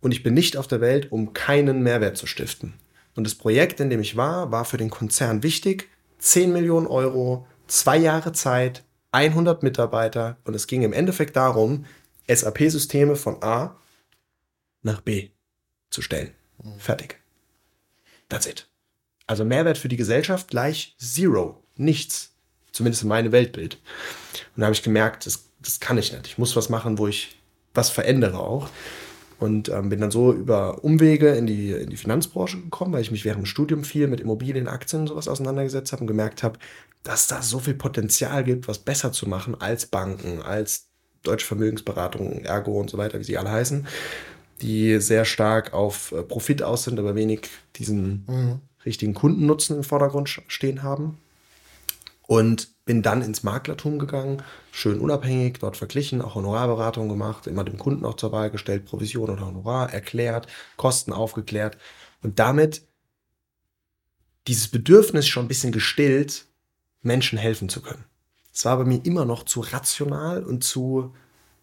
Und ich bin nicht auf der Welt, um keinen Mehrwert zu stiften. Und das Projekt, in dem ich war, war für den Konzern wichtig. 10 Millionen Euro, zwei Jahre Zeit, 100 Mitarbeiter. Und es ging im Endeffekt darum, SAP-Systeme von A nach B zu stellen. Mhm. Fertig. That's it. Also Mehrwert für die Gesellschaft gleich Zero. Nichts. Zumindest in meinem Weltbild. Und da habe ich gemerkt, das, das kann ich nicht. Ich muss was machen, wo ich was verändere auch. Und ähm, bin dann so über Umwege in die, in die Finanzbranche gekommen, weil ich mich während dem Studium viel mit Immobilien, Aktien und sowas auseinandergesetzt habe und gemerkt habe, dass da so viel Potenzial gibt, was besser zu machen als Banken, als Deutsche Vermögensberatung, Ergo und so weiter, wie sie alle heißen, die sehr stark auf äh, Profit aus sind, aber wenig diesen mhm richtigen Kundennutzen im Vordergrund stehen haben. Und bin dann ins Maklertum gegangen, schön unabhängig, dort verglichen, auch Honorarberatung gemacht, immer dem Kunden auch zur Wahl gestellt, Provision oder Honorar erklärt, Kosten aufgeklärt und damit dieses Bedürfnis schon ein bisschen gestillt, Menschen helfen zu können. Es war bei mir immer noch zu rational und zu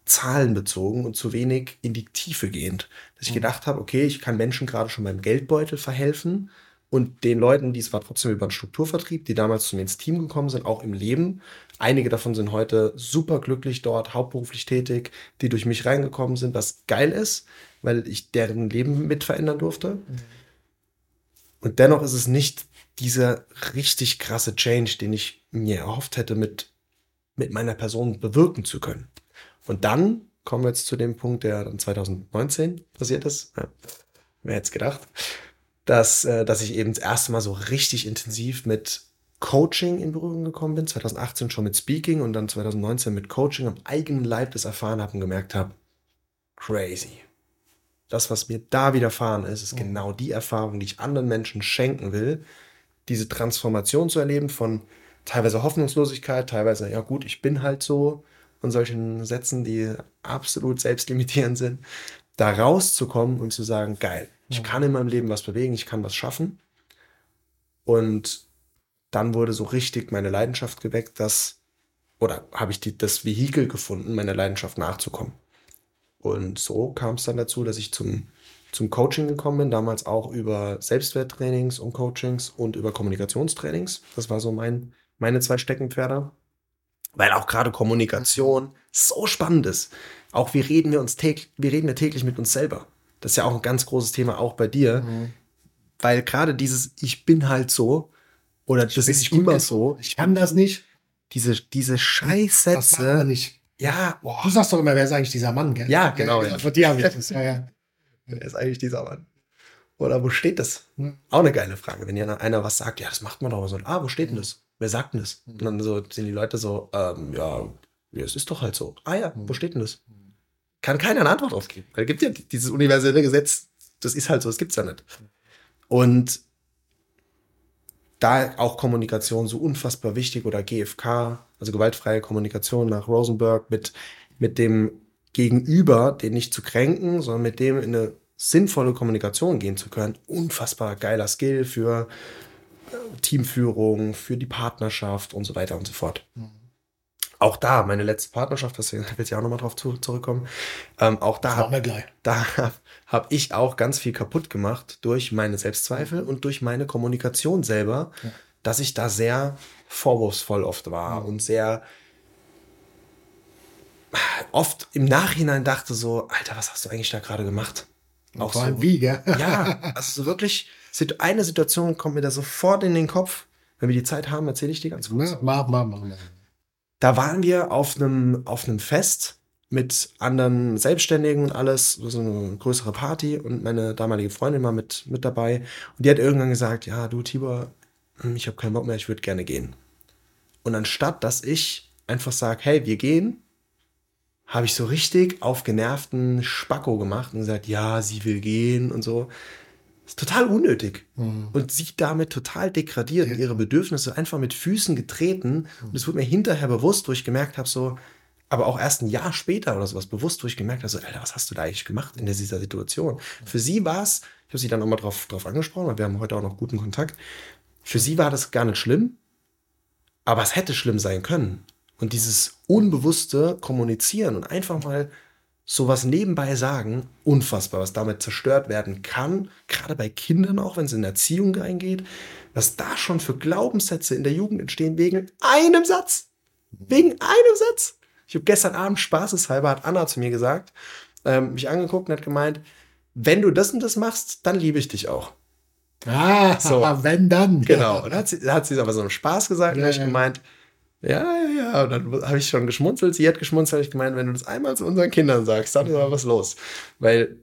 zahlenbezogen und zu wenig in die Tiefe gehend, dass ich mhm. gedacht habe, okay, ich kann Menschen gerade schon beim Geldbeutel verhelfen, und den Leuten, die es war trotzdem über einen Strukturvertrieb, die damals zu mir ins Team gekommen sind, auch im Leben. Einige davon sind heute super glücklich dort, hauptberuflich tätig, die durch mich reingekommen sind, was geil ist, weil ich deren Leben mit verändern durfte. Mhm. Und dennoch ist es nicht dieser richtig krasse Change, den ich mir erhofft hätte, mit, mit meiner Person bewirken zu können. Und dann kommen wir jetzt zu dem Punkt, der dann 2019 passiert ist. Ja, wer hätte es gedacht? Dass, äh, dass ich eben das erste Mal so richtig intensiv mit Coaching in Berührung gekommen bin. 2018 schon mit Speaking und dann 2019 mit Coaching am eigenen Leib das erfahren habe und gemerkt habe, crazy. Das, was mir da widerfahren ist, ist genau die Erfahrung, die ich anderen Menschen schenken will. Diese Transformation zu erleben von teilweise Hoffnungslosigkeit, teilweise, ja gut, ich bin halt so und solchen Sätzen, die absolut selbstlimitierend sind, da rauszukommen und zu sagen, geil, ich kann in meinem Leben was bewegen, ich kann was schaffen. Und dann wurde so richtig meine Leidenschaft geweckt, dass, oder habe ich die, das Vehikel gefunden, meiner Leidenschaft nachzukommen. Und so kam es dann dazu, dass ich zum, zum Coaching gekommen bin, damals auch über Selbstwerttrainings und Coachings und über Kommunikationstrainings. Das war so mein, meine zwei Steckenpferde. Weil auch gerade Kommunikation so spannend ist. Auch wie reden wir uns täglich, wie reden wir täglich mit uns selber. Das ist ja auch ein ganz großes Thema, auch bei dir. Mhm. Weil gerade dieses Ich bin halt so oder das ist immer so. Ich kann das nicht. Diese, diese Scheißsätze. Das nicht. Ja. Boah. Du sagst doch immer, wer ist eigentlich dieser Mann, gell? Ja, genau. Ja, ja. Von dir habe ich das. Ja, ja. Wer ist eigentlich dieser Mann? Oder wo steht das? Hm. Auch eine geile Frage. Wenn ja einer was sagt, ja, das macht man doch so. Ah, wo steht denn das? Wer sagt denn das? Und dann so sind die Leute so, ähm, ja, es ist doch halt so. Ah ja, wo steht denn das? Kann keiner eine Antwort drauf geben. Es gibt ja dieses universelle Gesetz, das ist halt so, das gibt es ja nicht. Und da auch Kommunikation so unfassbar wichtig oder GFK, also gewaltfreie Kommunikation nach Rosenberg mit, mit dem Gegenüber, den nicht zu kränken, sondern mit dem in eine sinnvolle Kommunikation gehen zu können. Unfassbar geiler Skill für äh, Teamführung, für die Partnerschaft und so weiter und so fort. Mhm. Auch da, meine letzte Partnerschaft, das [LAUGHS] will ich auch nochmal drauf zu, zurückkommen. Ähm, auch da, [LAUGHS] hab, da habe ich auch ganz viel kaputt gemacht durch meine Selbstzweifel und durch meine Kommunikation selber, ja. dass ich da sehr vorwurfsvoll oft war mhm. und sehr [SIGHS] oft im Nachhinein dachte so, Alter, was hast du eigentlich da gerade gemacht? Auch Vor allem so, wie, gell? [LAUGHS] Ja, also so wirklich, eine Situation kommt mir da sofort in den Kopf. Wenn wir die Zeit haben, erzähle ich die ganz kurz. Mach, mach, mach, mach. Da waren wir auf einem, auf einem Fest mit anderen Selbstständigen und alles, so eine größere Party und meine damalige Freundin war mit, mit dabei und die hat irgendwann gesagt, ja, du Tibor, hm, ich habe keinen Bock mehr, ich würde gerne gehen. Und anstatt, dass ich einfach sage, hey, wir gehen, habe ich so richtig auf genervten Spacko gemacht und gesagt, ja, sie will gehen und so. Das ist total unnötig. Mhm. Und sie damit total degradiert, ja. ihre Bedürfnisse einfach mit Füßen getreten. Mhm. Und es wurde mir hinterher bewusst, wo ich gemerkt habe, so, aber auch erst ein Jahr später oder sowas bewusst, wo ich gemerkt habe, so, Alter, was hast du da eigentlich gemacht in dieser Situation? Für sie war es, ich habe sie dann nochmal drauf, drauf angesprochen, weil wir haben heute auch noch guten Kontakt. Für sie war das gar nicht schlimm, aber es hätte schlimm sein können. Und dieses unbewusste Kommunizieren und einfach mal sowas nebenbei sagen, unfassbar, was damit zerstört werden kann, gerade bei Kindern auch, wenn es in Erziehung reingeht, was da schon für Glaubenssätze in der Jugend entstehen wegen einem Satz. Wegen einem Satz. Ich habe gestern Abend spaßeshalber, hat Anna zu mir gesagt, ähm, mich angeguckt und hat gemeint, wenn du das und das machst, dann liebe ich dich auch. Ah, so. [LAUGHS] wenn dann. Genau. Und hat sie, hat sie aber so einen Spaß gesagt ja, und ich ja. gemeint, ja, ja, ja. Und dann habe ich schon geschmunzelt. Sie hat geschmunzelt, ich gemeint, wenn du das einmal zu unseren Kindern sagst, dann ist aber was los. Weil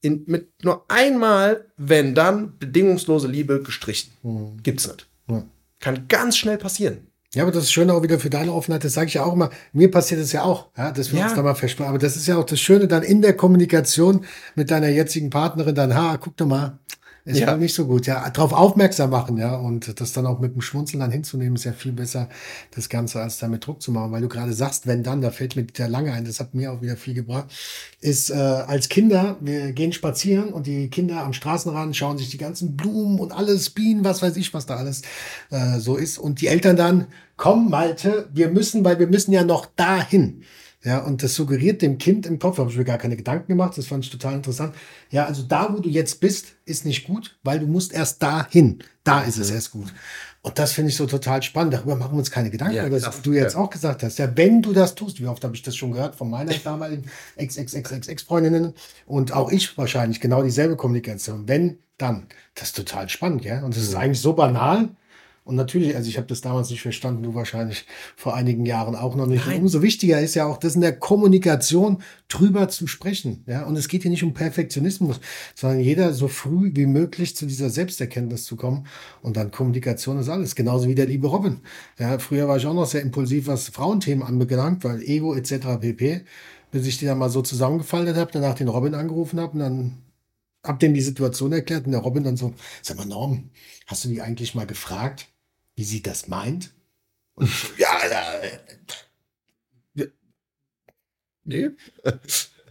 in, mit nur einmal, wenn dann, bedingungslose Liebe gestrichen. Mhm. Gibt's nicht. Mhm. Kann ganz schnell passieren. Ja, aber das ist schön auch wieder für deine Offenheit, das sage ich ja auch immer. Mir passiert es ja auch, ja, dass wir ja. uns da mal versprechen. Aber das ist ja auch das Schöne dann in der Kommunikation mit deiner jetzigen Partnerin, dann, ha, guck doch mal, ist ja. nicht so gut, ja. Darauf aufmerksam machen, ja. Und das dann auch mit dem Schmunzeln dann hinzunehmen, ist ja viel besser, das Ganze, als da mit Druck zu machen. Weil du gerade sagst, wenn dann, da fällt mir der lange ein, das hat mir auch wieder viel gebracht, ist äh, als Kinder, wir gehen spazieren und die Kinder am Straßenrand schauen sich die ganzen Blumen und alles, Bienen, was weiß ich, was da alles äh, so ist. Und die Eltern dann, komm, Malte, wir müssen, weil wir müssen ja noch dahin. Ja, und das suggeriert dem Kind im Kopf, habe ich mir gar keine Gedanken gemacht, das fand ich total interessant. Ja, also da, wo du jetzt bist, ist nicht gut, weil du musst erst dahin. Da ist es erst gut. Und das finde ich so total spannend. Darüber machen wir uns keine Gedanken, ja, was du jetzt ja. auch gesagt hast. Ja, wenn du das tust, wie oft habe ich das schon gehört von meiner damaligen Ex-Ex-Ex-Ex-Freundinnen und auch ich wahrscheinlich genau dieselbe Kommunikation. Wenn, dann. Das ist total spannend, ja. Und das ist eigentlich so banal. Und natürlich, also ich habe das damals nicht verstanden, du wahrscheinlich vor einigen Jahren auch noch nicht. Umso wichtiger ist ja auch, das in der Kommunikation drüber zu sprechen. Ja, und es geht hier nicht um Perfektionismus, sondern jeder so früh wie möglich zu dieser Selbsterkenntnis zu kommen. Und dann Kommunikation ist alles. Genauso wie der liebe Robin. Ja, früher war ich auch noch sehr impulsiv, was Frauenthemen anbelangt, weil Ego etc. pp. Bis ich die dann mal so zusammengefaltet habe, danach den Robin angerufen habe und dann hab dem die Situation erklärt und der Robin dann so, sag mal Norm, hast du die eigentlich mal gefragt? Wie sie das meint. Und ja, ja, nee.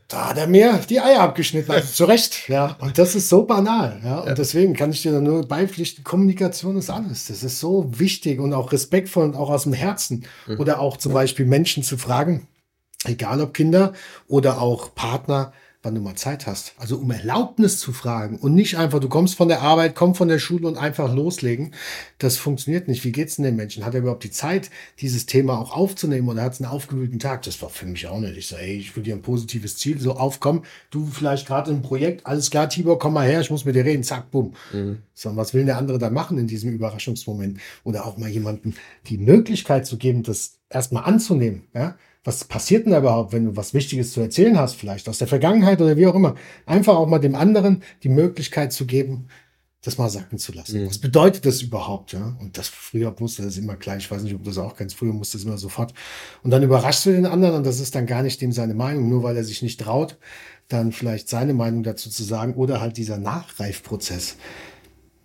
Da hat er mir die Eier abgeschnitten, also zu Recht, ja. Und das ist so banal, ja. Und ja. deswegen kann ich dir da nur beipflichten, Kommunikation ist alles. Das ist so wichtig und auch respektvoll und auch aus dem Herzen. Mhm. Oder auch zum Beispiel Menschen zu fragen, egal ob Kinder oder auch Partner, wann du mal Zeit hast. Also um Erlaubnis zu fragen und nicht einfach, du kommst von der Arbeit, kommst von der Schule und einfach loslegen. Das funktioniert nicht. Wie geht's denn dem Menschen? Hat er überhaupt die Zeit, dieses Thema auch aufzunehmen oder hat es einen aufgewühlten Tag? Das war für mich auch nicht. Ich sage, ey, ich will dir ein positives Ziel, so aufkommen. Du vielleicht gerade im Projekt, alles klar, Tibor, komm mal her, ich muss mit dir reden, zack, bumm. Mhm. So, was will der andere da machen in diesem Überraschungsmoment? Oder auch mal jemandem die Möglichkeit zu geben, das erstmal anzunehmen, ja? Was passiert denn da überhaupt, wenn du was Wichtiges zu erzählen hast, vielleicht aus der Vergangenheit oder wie auch immer. Einfach auch mal dem anderen die Möglichkeit zu geben, das mal sacken zu lassen. Mhm. Was bedeutet das überhaupt? Ja? Und das früher musste das immer gleich. Ich weiß nicht, ob du das auch kennst. Früher musste das immer sofort. Und dann überraschst du den anderen und das ist dann gar nicht dem seine Meinung, nur weil er sich nicht traut, dann vielleicht seine Meinung dazu zu sagen oder halt dieser Nachreifprozess.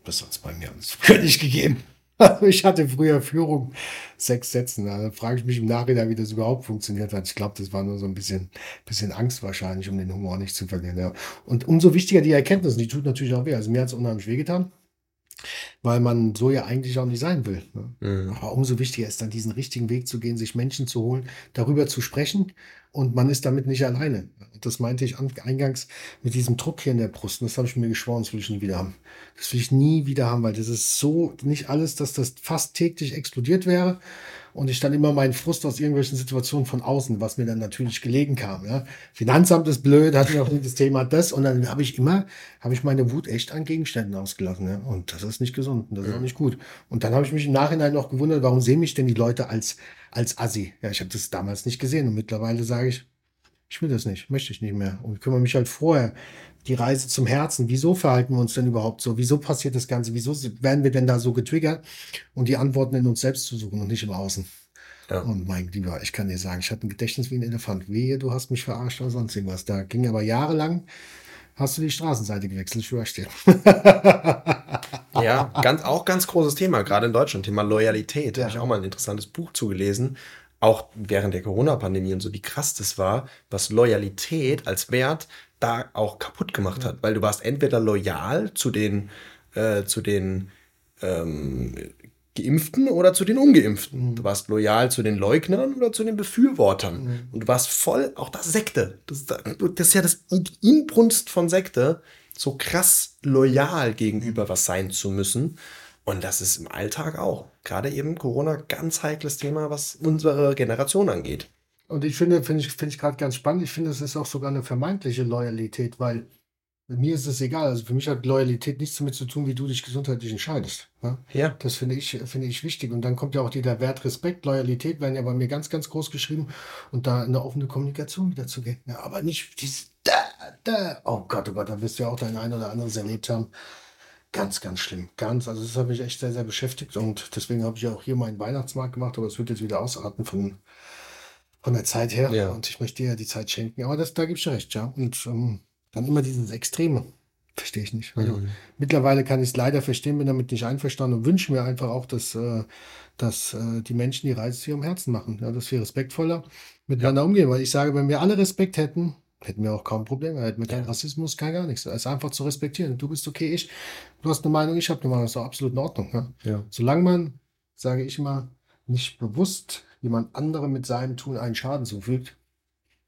Das hat es bei mir alles nicht gegeben. [LAUGHS] ich hatte früher Führung sechs Sätzen. Da frage ich mich im Nachhinein, wie das überhaupt funktioniert hat. Ich glaube, das war nur so ein bisschen, bisschen Angst wahrscheinlich, um den Humor nicht zu verlieren. Ja. Und umso wichtiger die Erkenntnis, die tut natürlich auch weh. Also mir hat es unheimlich wehgetan, weil man so ja eigentlich auch nicht sein will. Ne? Mhm. Aber umso wichtiger ist dann, diesen richtigen Weg zu gehen, sich Menschen zu holen, darüber zu sprechen und man ist damit nicht alleine. Das meinte ich eingangs mit diesem Druck hier in der Brust. Und das habe ich mir geschworen, das will ich nie wieder haben. Das will ich nie wieder haben, weil das ist so nicht alles, dass das fast täglich explodiert wäre. Und ich dann immer meinen Frust aus irgendwelchen Situationen von außen, was mir dann natürlich gelegen kam. Ja. Finanzamt ist blöd, hatten wir auch das Thema das. Und dann habe ich immer, habe ich meine Wut echt an Gegenständen ausgelassen. Ja. Und das ist nicht gesund und das ist auch nicht gut. Und dann habe ich mich im Nachhinein noch gewundert, warum sehen mich denn die Leute als, als Assi? Ja, ich habe das damals nicht gesehen. Und mittlerweile sage ich, ich will das nicht, möchte ich nicht mehr. Und kümmere mich halt vorher die Reise zum Herzen. Wieso verhalten wir uns denn überhaupt so? Wieso passiert das Ganze? Wieso werden wir denn da so getriggert? Und die Antworten in uns selbst zu suchen und nicht im Außen. Ja. Und mein Lieber, ich kann dir sagen, ich hatte ein Gedächtnis wie ein Elefant. Wehe, du hast mich verarscht oder sonst irgendwas. Da ging aber jahrelang, hast du die Straßenseite gewechselt, ich dir. [LAUGHS] ja, ganz, auch ganz großes Thema, gerade in Deutschland, Thema Loyalität. Ja. Habe ich auch mal ein interessantes Buch zugelesen. Auch während der Corona-Pandemie und so, wie krass das war, was Loyalität als Wert da auch kaputt gemacht hat. Weil du warst entweder loyal zu den, äh, zu den ähm, Geimpften oder zu den Ungeimpften. Mhm. Du warst loyal zu den Leugnern oder zu den Befürwortern. Mhm. Und du warst voll, auch das Sekte. Das, das ist ja das, Inbrunst von Sekte, so krass loyal gegenüber was sein zu müssen. Und das ist im Alltag auch. Gerade eben Corona, ganz heikles Thema, was unsere Generation angeht. Und ich finde, finde ich, finde ich gerade ganz spannend. Ich finde, es ist auch sogar eine vermeintliche Loyalität, weil mir ist es egal. Also für mich hat Loyalität nichts damit zu tun, wie du dich gesundheitlich entscheidest. Ne? Ja. Das finde ich, finde ich wichtig. Und dann kommt ja auch dieser Wert Respekt, Loyalität werden ja bei mir ganz, ganz groß geschrieben und da eine offene Kommunikation wieder zu gehen. Ja, aber nicht dieses da, da. Oh Gott, oh Gott, da wirst du ja auch dein ein oder anderes erlebt haben. Ganz, ganz schlimm. Ganz. Also das hat mich echt sehr, sehr beschäftigt und deswegen habe ich ja auch hier meinen Weihnachtsmarkt gemacht, aber es wird jetzt wieder ausarten von, von der Zeit her. Ja. Und ich möchte dir ja die Zeit schenken. Aber das, da gibst du recht, ja. Und ähm, dann immer dieses Extreme. Verstehe ich nicht. Also, mhm. Mittlerweile kann ich es leider verstehen, bin damit nicht einverstanden und wünsche mir einfach auch, dass, äh, dass äh, die Menschen die Reise zu ihrem Herzen machen. Ja, dass wir respektvoller miteinander ja. umgehen. Weil ich sage, wenn wir alle Respekt hätten, hätten wir auch kaum Probleme. Hätten wir keinen Rassismus, kein gar nichts. Es ist einfach zu respektieren. Du bist okay, ich. Du hast eine Meinung, ich habe eine Meinung. Das ist auch absolut in Ordnung. Ja? Ja. Solange man, sage ich immer, nicht bewusst jemand anderem mit seinem Tun einen Schaden zufügt,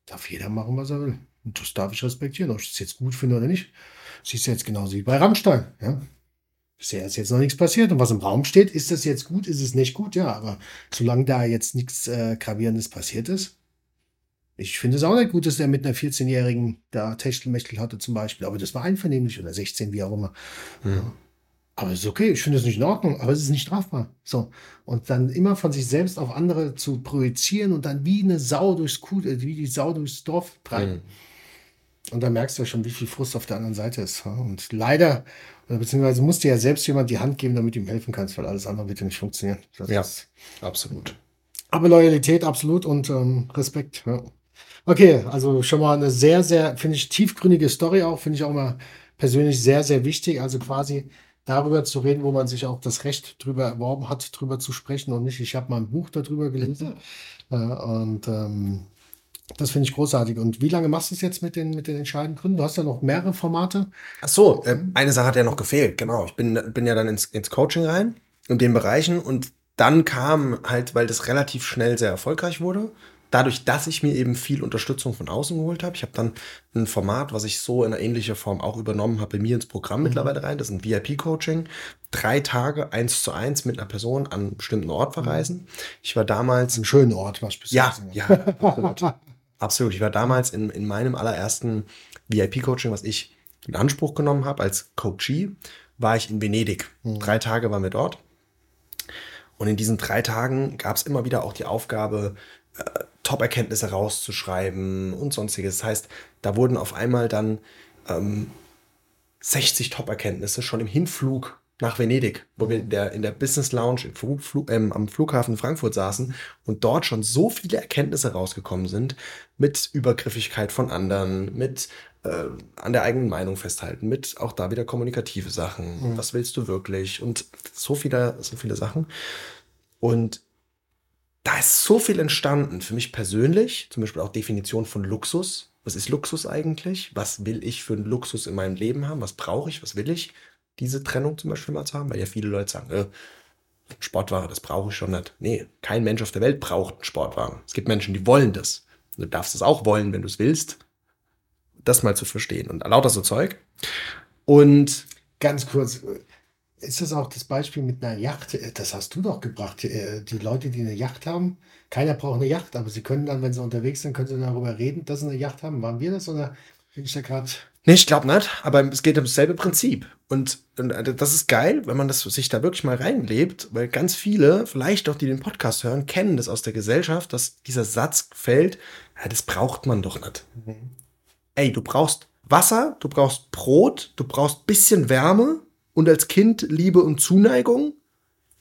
darf jeder machen, was er will. Und das darf ich respektieren, ob ich das jetzt gut finde oder nicht. Siehst du jetzt genauso wie bei Rammstein. Ja? Bisher ist jetzt noch nichts passiert. Und was im Raum steht, ist das jetzt gut, ist es nicht gut? Ja, aber solange da jetzt nichts äh, Gravierendes passiert ist, ich finde es auch nicht gut, dass der mit einer 14-Jährigen da Techtelmechtel hatte zum Beispiel. Aber das war einvernehmlich oder 16, wie auch immer. Mhm. aber es ist okay, ich finde es nicht in Ordnung, aber es ist nicht strafbar. So. Und dann immer von sich selbst auf andere zu projizieren und dann wie eine Sau durchs Kuh, äh, wie die Sau durchs Dorf treiben. Mhm. Und dann merkst du ja schon, wie viel Frust auf der anderen Seite ist. Und leider, beziehungsweise musst dir ja selbst jemand die Hand geben, damit du ihm helfen kannst, weil alles andere wird ja nicht funktionieren. Das ja, absolut. Aber Loyalität absolut und ähm, Respekt. Ja. Okay, also schon mal eine sehr, sehr, finde ich, tiefgründige Story auch, finde ich auch mal persönlich sehr, sehr wichtig. Also quasi darüber zu reden, wo man sich auch das Recht drüber erworben hat, drüber zu sprechen und nicht, ich habe mal ein Buch darüber gelesen. [LAUGHS] Äh, und ähm, das finde ich großartig. Und wie lange machst du es jetzt mit den, mit den entscheidenden Gründen? Du hast ja noch mehrere Formate. Ach so, äh, eine Sache hat ja noch gefehlt. Genau. Ich bin, bin ja dann ins, ins Coaching rein in den Bereichen und dann kam halt, weil das relativ schnell sehr erfolgreich wurde, dadurch, dass ich mir eben viel Unterstützung von außen geholt habe. Ich habe dann ein Format, was ich so in einer ähnlichen Form auch übernommen habe, bei mir ins Programm mhm. mittlerweile rein. Das ist ein VIP-Coaching. Drei Tage, eins zu eins mit einer Person an einen bestimmten Ort verreisen. Ich war damals. Ein schönen Ort, was Ja, ja. [LAUGHS] absolut. Ich war damals in, in meinem allerersten VIP-Coaching, was ich in Anspruch genommen habe als Coachee, war ich in Venedig. Mhm. Drei Tage waren wir dort. Und in diesen drei Tagen gab es immer wieder auch die Aufgabe, äh, Top-Erkenntnisse rauszuschreiben und sonstiges. Das heißt, da wurden auf einmal dann ähm, 60 Top-Erkenntnisse schon im Hinflug nach Venedig, wo wir in der, in der Business Lounge Flug, Flug, ähm, am Flughafen Frankfurt saßen und dort schon so viele Erkenntnisse rausgekommen sind mit Übergriffigkeit von anderen, mit äh, an der eigenen Meinung festhalten, mit auch da wieder kommunikative Sachen. Mhm. Was willst du wirklich? Und so viele, so viele Sachen. Und da ist so viel entstanden für mich persönlich, zum Beispiel auch Definition von Luxus. Was ist Luxus eigentlich? Was will ich für einen Luxus in meinem Leben haben? Was brauche ich? Was will ich? Diese Trennung zum Beispiel mal zu haben, weil ja viele Leute sagen, äh, Sportware, das brauche ich schon nicht. Nee, kein Mensch auf der Welt braucht einen Sportwagen. Es gibt Menschen, die wollen das. Du darfst es auch wollen, wenn du es willst. Das mal zu verstehen und lauter so Zeug. Und ganz kurz, ist das auch das Beispiel mit einer Yacht? Das hast du doch gebracht. Äh, die Leute, die eine Yacht haben, keiner braucht eine Yacht, aber sie können dann, wenn sie unterwegs sind, können sie darüber reden, dass sie eine Yacht haben. Waren wir das oder bin ich da gerade? Nee, ich glaube nicht, aber es geht um dasselbe Prinzip. Und, und, äh, das ist geil, wenn man das sich da wirklich mal reinlebt, weil ganz viele, vielleicht auch die den Podcast hören, kennen das aus der Gesellschaft, dass dieser Satz fällt, ja, das braucht man doch nicht. Mhm. Ey, du brauchst Wasser, du brauchst Brot, du brauchst bisschen Wärme, und als Kind Liebe und Zuneigung.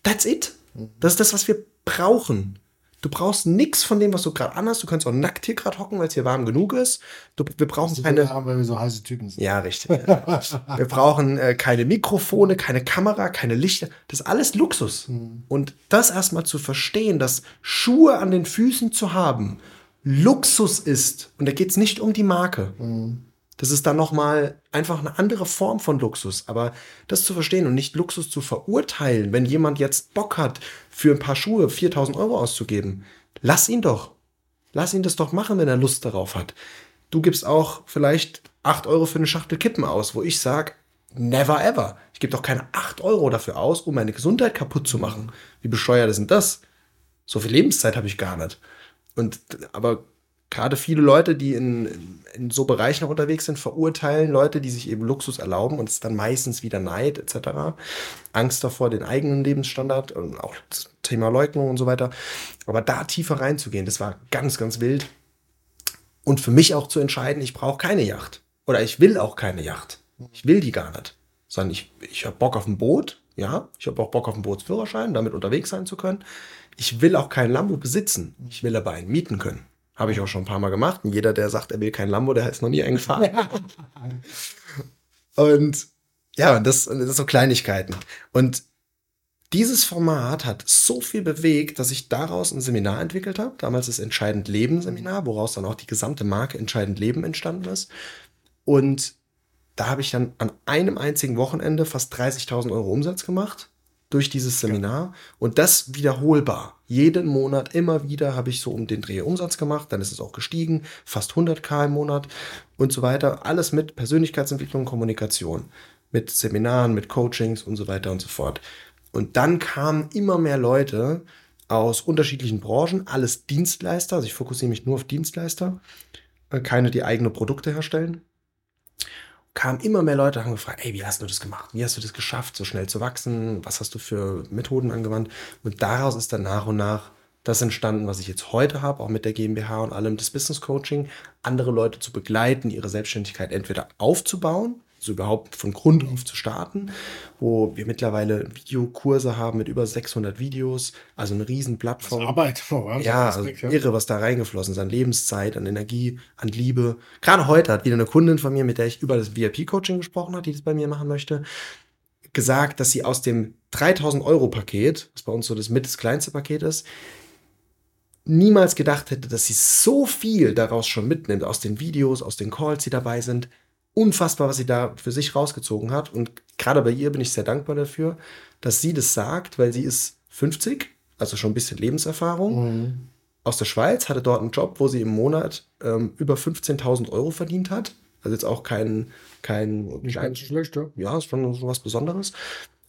That's it. Das ist das, was wir brauchen. Du brauchst nichts von dem, was du gerade anhast. Du kannst auch nackt hier gerade hocken, weil es hier warm genug ist. Du, wir brauchen so keine. Warm, weil wir so heiße Typen sind. Ja, richtig. [LAUGHS] wir brauchen äh, keine Mikrofone, keine Kamera, keine Lichter. Das ist alles Luxus. Mhm. Und das erstmal zu verstehen, dass Schuhe an den Füßen zu haben Luxus ist. Und da geht es nicht um die Marke. Mhm. Das ist dann nochmal einfach eine andere Form von Luxus. Aber das zu verstehen und nicht Luxus zu verurteilen, wenn jemand jetzt Bock hat, für ein paar Schuhe 4000 Euro auszugeben, lass ihn doch. Lass ihn das doch machen, wenn er Lust darauf hat. Du gibst auch vielleicht 8 Euro für eine Schachtel Kippen aus, wo ich sage, never ever. Ich gebe doch keine 8 Euro dafür aus, um meine Gesundheit kaputt zu machen. Wie bescheuert ist denn das? So viel Lebenszeit habe ich gar nicht. Und aber gerade viele Leute, die in, in so Bereichen unterwegs sind, verurteilen Leute, die sich eben Luxus erlauben und es ist dann meistens wieder Neid etc. Angst davor, den eigenen Lebensstandard und auch das Thema Leugnung und so weiter. Aber da tiefer reinzugehen, das war ganz, ganz wild. Und für mich auch zu entscheiden, ich brauche keine Yacht. Oder ich will auch keine Yacht. Ich will die gar nicht. Sondern ich, ich habe Bock auf ein Boot. Ja, ich habe auch Bock auf einen Bootsführerschein, damit unterwegs sein zu können. Ich will auch kein Lambo besitzen. Ich will aber einen mieten können. Habe ich auch schon ein paar Mal gemacht. Und jeder, der sagt, er will kein Lambo, der ist noch nie eingefahren. und ja, das, das sind so Kleinigkeiten. Und dieses Format hat so viel bewegt, dass ich daraus ein Seminar entwickelt habe. Damals das Entscheidend Leben Seminar, woraus dann auch die gesamte Marke Entscheidend Leben entstanden ist. Und da habe ich dann an einem einzigen Wochenende fast 30.000 Euro Umsatz gemacht durch dieses Seminar und das wiederholbar. Jeden Monat immer wieder habe ich so um den Dreh Umsatz gemacht, dann ist es auch gestiegen, fast 100k im Monat und so weiter. Alles mit Persönlichkeitsentwicklung, Kommunikation, mit Seminaren, mit Coachings und so weiter und so fort. Und dann kamen immer mehr Leute aus unterschiedlichen Branchen, alles Dienstleister, also ich fokussiere mich nur auf Dienstleister, äh, keine, die eigene Produkte herstellen. Kamen immer mehr Leute, haben gefragt, ey, wie hast du das gemacht? Wie hast du das geschafft, so schnell zu wachsen? Was hast du für Methoden angewandt? Und daraus ist dann nach und nach das entstanden, was ich jetzt heute habe, auch mit der GmbH und allem, das Business Coaching, andere Leute zu begleiten, ihre Selbstständigkeit entweder aufzubauen, also überhaupt von Grund auf zu starten, wo wir mittlerweile Videokurse haben mit über 600 Videos, also eine riesen Plattform. Arbeit, oh, ja, also irre, was da reingeflossen ist, an Lebenszeit, an Energie, an Liebe. Gerade heute hat wieder eine Kundin von mir, mit der ich über das VIP-Coaching gesprochen habe, die das bei mir machen möchte, gesagt, dass sie aus dem 3000 Euro Paket, was bei uns so das mit das kleinste Paket ist, niemals gedacht hätte, dass sie so viel daraus schon mitnimmt, aus den Videos, aus den Calls, die dabei sind. Unfassbar, was sie da für sich rausgezogen hat. Und gerade bei ihr bin ich sehr dankbar dafür, dass sie das sagt, weil sie ist 50, also schon ein bisschen Lebenserfahrung. Mhm. Aus der Schweiz, hatte dort einen Job, wo sie im Monat ähm, über 15.000 Euro verdient hat. Also jetzt auch kein, kein, nicht ganz schlecht, ja. Ja, ist schon so was Besonderes.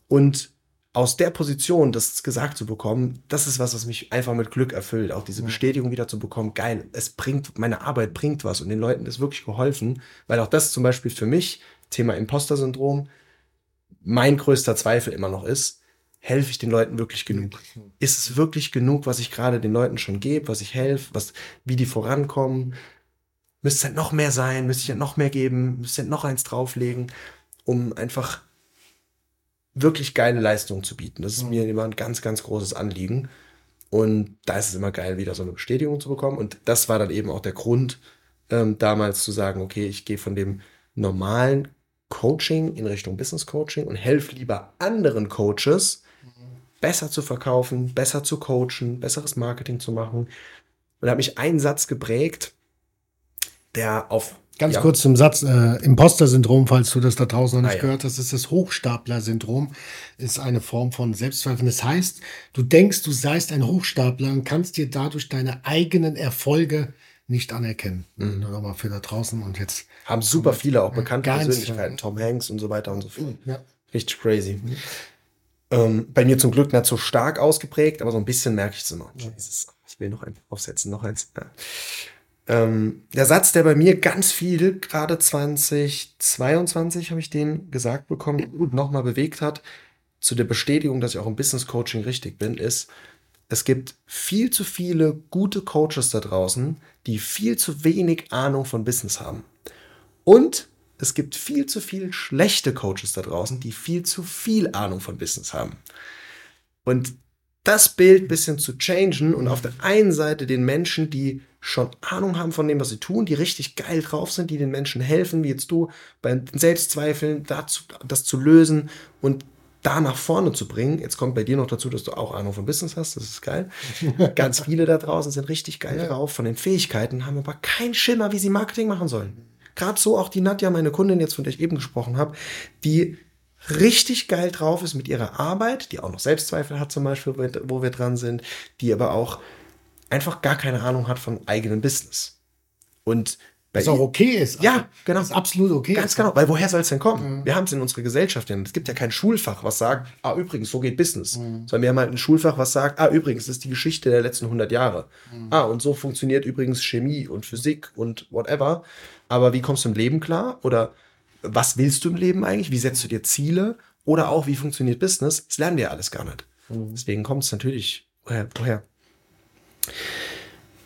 Und aus der Position das gesagt zu bekommen, das ist was, was mich einfach mit Glück erfüllt. Auch diese Bestätigung wieder zu bekommen, geil, es bringt, meine Arbeit bringt was und den Leuten ist wirklich geholfen, weil auch das zum Beispiel für mich, Thema Imposter-Syndrom, mein größter Zweifel immer noch ist, helfe ich den Leuten wirklich genug? Ist es wirklich genug, was ich gerade den Leuten schon gebe, was ich helfe, was, wie die vorankommen? Müsste es halt noch mehr sein, müsste ich halt noch mehr geben, müsste ich halt noch eins drauflegen, um einfach wirklich geile Leistungen zu bieten. Das ist mhm. mir immer ein ganz, ganz großes Anliegen. Und da ist es immer geil, wieder so eine Bestätigung zu bekommen. Und das war dann eben auch der Grund, ähm, damals zu sagen, okay, ich gehe von dem normalen Coaching in Richtung Business Coaching und helfe lieber anderen Coaches, mhm. besser zu verkaufen, besser zu coachen, besseres Marketing zu machen. Und da hat mich ein Satz geprägt, der auf Ganz ja. kurz zum Satz, äh, Imposter-Syndrom, falls du das da draußen noch nicht ah, ja. gehört hast, ist das Hochstapler-Syndrom, ist eine Form von Selbstzweifel. Das heißt, du denkst, du seist ein Hochstapler und kannst dir dadurch deine eigenen Erfolge nicht anerkennen. Mhm. Nochmal für da draußen und jetzt. Haben super viele auch bekannte Persönlichkeiten, Tom Hanks und so weiter und so fort. Ja. Richtig crazy. Mhm. Ähm, bei mir zum Glück nicht so stark ausgeprägt, aber so ein bisschen merke ich es immer. Ich will noch eins aufsetzen, noch eins. Ja. Ähm, der Satz, der bei mir ganz viel, gerade 2022 habe ich den gesagt bekommen und nochmal bewegt hat, zu der Bestätigung, dass ich auch im Business Coaching richtig bin, ist, es gibt viel zu viele gute Coaches da draußen, die viel zu wenig Ahnung von Business haben. Und es gibt viel zu viele schlechte Coaches da draußen, die viel zu viel Ahnung von Business haben. Und das Bild ein bisschen zu changen und auf der einen Seite den Menschen, die schon Ahnung haben von dem, was sie tun, die richtig geil drauf sind, die den Menschen helfen, wie jetzt du, bei Selbstzweifeln, dazu, das zu lösen und da nach vorne zu bringen. Jetzt kommt bei dir noch dazu, dass du auch Ahnung von Business hast, das ist geil. [LAUGHS] Ganz viele da draußen sind richtig geil ja. drauf von den Fähigkeiten, haben aber keinen Schimmer, wie sie Marketing machen sollen. Gerade so auch die Nadja, meine Kundin jetzt, von der ich eben gesprochen habe, die richtig geil drauf ist mit ihrer Arbeit, die auch noch Selbstzweifel hat zum Beispiel, wo wir dran sind, die aber auch einfach gar keine Ahnung hat von eigenem Business. Und was auch okay ist. Ja, genau. Das ist absolut okay. Ganz genau. Weil woher soll es denn kommen? Mhm. Wir haben es in unserer Gesellschaft. Es gibt ja kein Schulfach, was sagt, ah, übrigens, so geht Business. Mhm. Sondern wir haben halt ein Schulfach, was sagt, ah, übrigens, das ist die Geschichte der letzten 100 Jahre. Mhm. Ah, und so funktioniert übrigens Chemie und Physik und whatever. Aber wie kommst du im Leben klar? Oder was willst du im Leben eigentlich? Wie setzt du dir Ziele? Oder auch, wie funktioniert Business? Das lernen wir ja alles gar nicht. Mhm. Deswegen kommt es natürlich, woher? woher?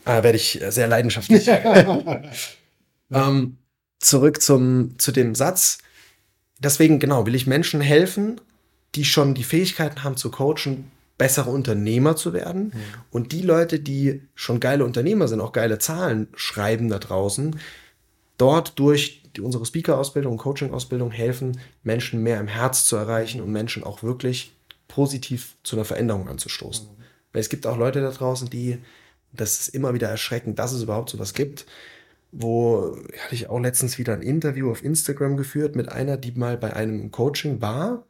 Ah, werde ich sehr leidenschaftlich. [LAUGHS] ähm, zurück zum, zu dem Satz. Deswegen, genau, will ich Menschen helfen, die schon die Fähigkeiten haben zu coachen, bessere Unternehmer zu werden. Mhm. Und die Leute, die schon geile Unternehmer sind, auch geile Zahlen schreiben da draußen, dort durch die, unsere Speaker-Ausbildung und Coaching-Ausbildung helfen, Menschen mehr im Herz zu erreichen und Menschen auch wirklich positiv zu einer Veränderung anzustoßen. Weil es gibt auch Leute da draußen, die, das ist immer wieder erschreckend, dass es überhaupt sowas gibt, wo hatte ich auch letztens wieder ein Interview auf Instagram geführt mit einer, die mal bei einem Coaching war.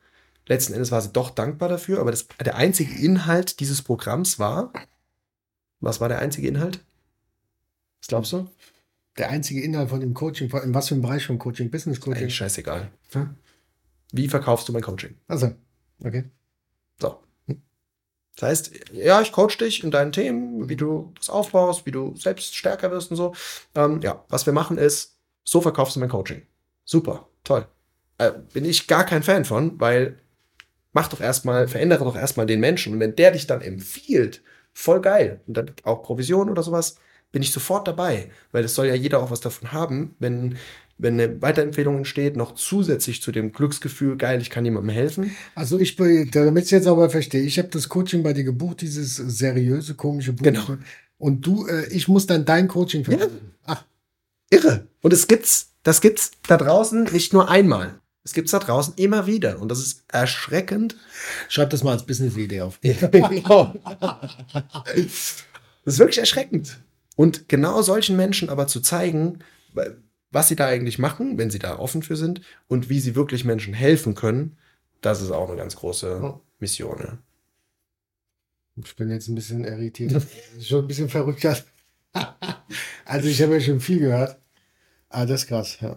Letzten Endes war sie doch dankbar dafür, aber das, der einzige Inhalt dieses Programms war, was war der einzige Inhalt? Was glaubst du? Der einzige Inhalt von dem Coaching, in was für einem Bereich vom Coaching? Business Coaching? Eigentlich scheißegal. Hm? Wie verkaufst du mein Coaching? Also, okay. So. Das heißt, ja, ich coach dich in deinen Themen, wie du das aufbaust, wie du selbst stärker wirst und so. Ähm, ja, was wir machen ist, so verkaufst du mein Coaching. Super. toll. Äh, bin ich gar kein Fan von, weil mach doch erstmal, verändere doch erstmal den Menschen. Und wenn der dich dann empfiehlt, voll geil. Und dann auch Provision oder sowas, bin ich sofort dabei. Weil es soll ja jeder auch was davon haben, wenn, wenn eine Weiterempfehlung entsteht, noch zusätzlich zu dem Glücksgefühl, geil, ich kann jemandem helfen. Also ich, damit ich jetzt aber verstehe, ich habe das Coaching bei dir gebucht, dieses seriöse, komische Buch. Genau. Und du, äh, ich muss dann dein Coaching verwenden. Ja. Ach. Irre. Und es gibt's, das gibt's da draußen nicht nur einmal. Es gibt's da draußen immer wieder. Und das ist erschreckend. Schreib das mal als Business-Idee auf. [LAUGHS] Genau. das ist wirklich erschreckend. Und genau solchen Menschen aber zu zeigen, was sie da eigentlich machen, wenn sie da offen für sind und wie sie wirklich Menschen helfen können, das ist auch eine ganz große Mission. Ja. Ich bin jetzt ein bisschen irritiert. schon ein bisschen verrückt. [LAUGHS] also ich habe ja schon viel gehört. Ah, das ist krass, ja.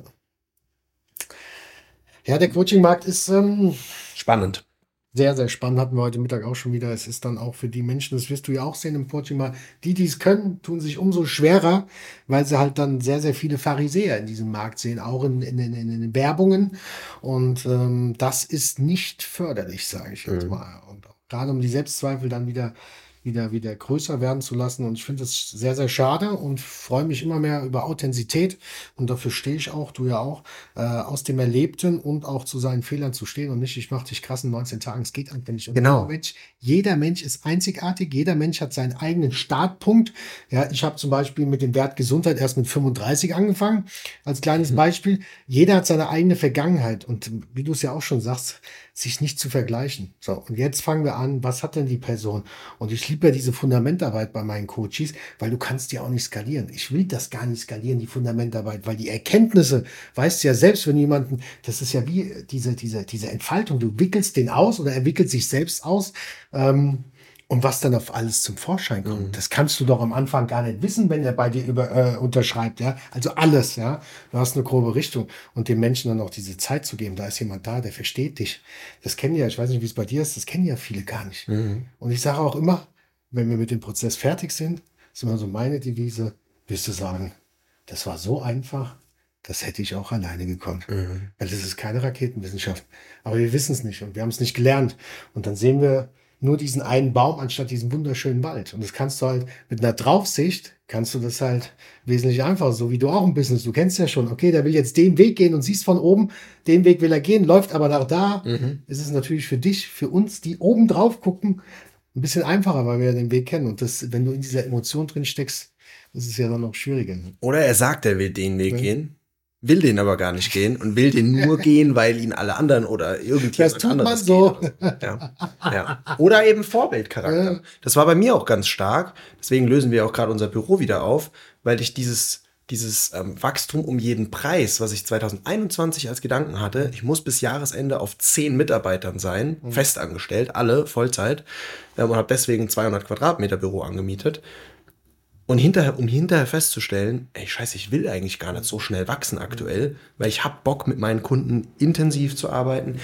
Ja, der Coaching-Markt ist ähm, spannend. Sehr, sehr spannend. Hatten wir heute Mittag auch schon wieder. Es ist dann auch für die Menschen, das wirst du ja auch sehen im Coaching-Markt, die, die es können, tun sich umso schwerer, weil sie halt dann sehr, sehr viele Pharisäer in diesem Markt sehen, auch in, in, in, in den Werbungen. Und ähm, das ist nicht förderlich, sage ich jetzt mhm. mal. Und gerade um die Selbstzweifel dann wieder wieder, wieder größer werden zu lassen. Und ich finde es sehr, sehr schade und freue mich immer mehr über Authentizität. Und dafür stehe ich auch, du ja auch, äh, aus dem Erlebten und auch zu seinen Fehlern zu stehen und nicht, ich mache dich krass in 19 Tagen. Es geht einfach nicht. Und genau. Mensch, jeder Mensch ist einzigartig. Jeder Mensch hat seinen eigenen Startpunkt. Ja, ich habe zum Beispiel mit dem Wert Gesundheit erst mit 35 angefangen, als kleines mhm. Beispiel. Jeder hat seine eigene Vergangenheit. Und wie du es ja auch schon sagst, sich nicht zu vergleichen. So, und jetzt fangen wir an, was hat denn die Person? Und ich liebe ja diese Fundamentarbeit bei meinen Coaches, weil du kannst die auch nicht skalieren. Ich will das gar nicht skalieren, die Fundamentarbeit, weil die Erkenntnisse, weißt du ja selbst, wenn jemanden, das ist ja wie diese, diese, diese Entfaltung, du wickelst den aus oder er wickelt sich selbst aus. Ähm, und was dann auf alles zum Vorschein kommt, mhm. das kannst du doch am Anfang gar nicht wissen, wenn er bei dir über, äh, unterschreibt, ja. Also alles, ja. Du hast eine grobe Richtung und den Menschen dann auch diese Zeit zu geben. Da ist jemand da, der versteht dich. Das kennen ja, ich weiß nicht, wie es bei dir ist, das kennen ja viele gar nicht. Mhm. Und ich sage auch immer, wenn wir mit dem Prozess fertig sind, ist immer so meine Devise, wirst du sagen, das war so einfach, das hätte ich auch alleine gekonnt. Mhm. Weil das ist keine Raketenwissenschaft. Aber wir wissen es nicht und wir haben es nicht gelernt. Und dann sehen wir, nur diesen einen Baum anstatt diesen wunderschönen Wald. Und das kannst du halt mit einer Draufsicht, kannst du das halt wesentlich einfacher, so wie du auch im Business. Du kennst ja schon, okay, der will jetzt den Weg gehen und siehst von oben, den Weg will er gehen, läuft aber nach da. Mhm. Ist es natürlich für dich, für uns, die oben drauf gucken, ein bisschen einfacher, weil wir ja den Weg kennen. Und das, wenn du in dieser Emotion drin steckst, das ist ja dann noch schwieriger. Oder er sagt, er will den Weg ja. gehen will den aber gar nicht gehen und will den nur [LAUGHS] gehen, weil ihn alle anderen oder irgendjemand das tut anderes man so. Ja. ja. Oder eben Vorbildcharakter. Ja. Das war bei mir auch ganz stark. Deswegen lösen wir auch gerade unser Büro wieder auf, weil ich dieses dieses ähm, Wachstum um jeden Preis, was ich 2021 als Gedanken hatte, ich muss bis Jahresende auf zehn Mitarbeitern sein, mhm. festangestellt, alle Vollzeit, ähm, und habe deswegen 200 Quadratmeter Büro angemietet. Und hinterher, um hinterher festzustellen, ey, scheiße, ich will eigentlich gar nicht so schnell wachsen aktuell, weil ich habe Bock, mit meinen Kunden intensiv zu arbeiten.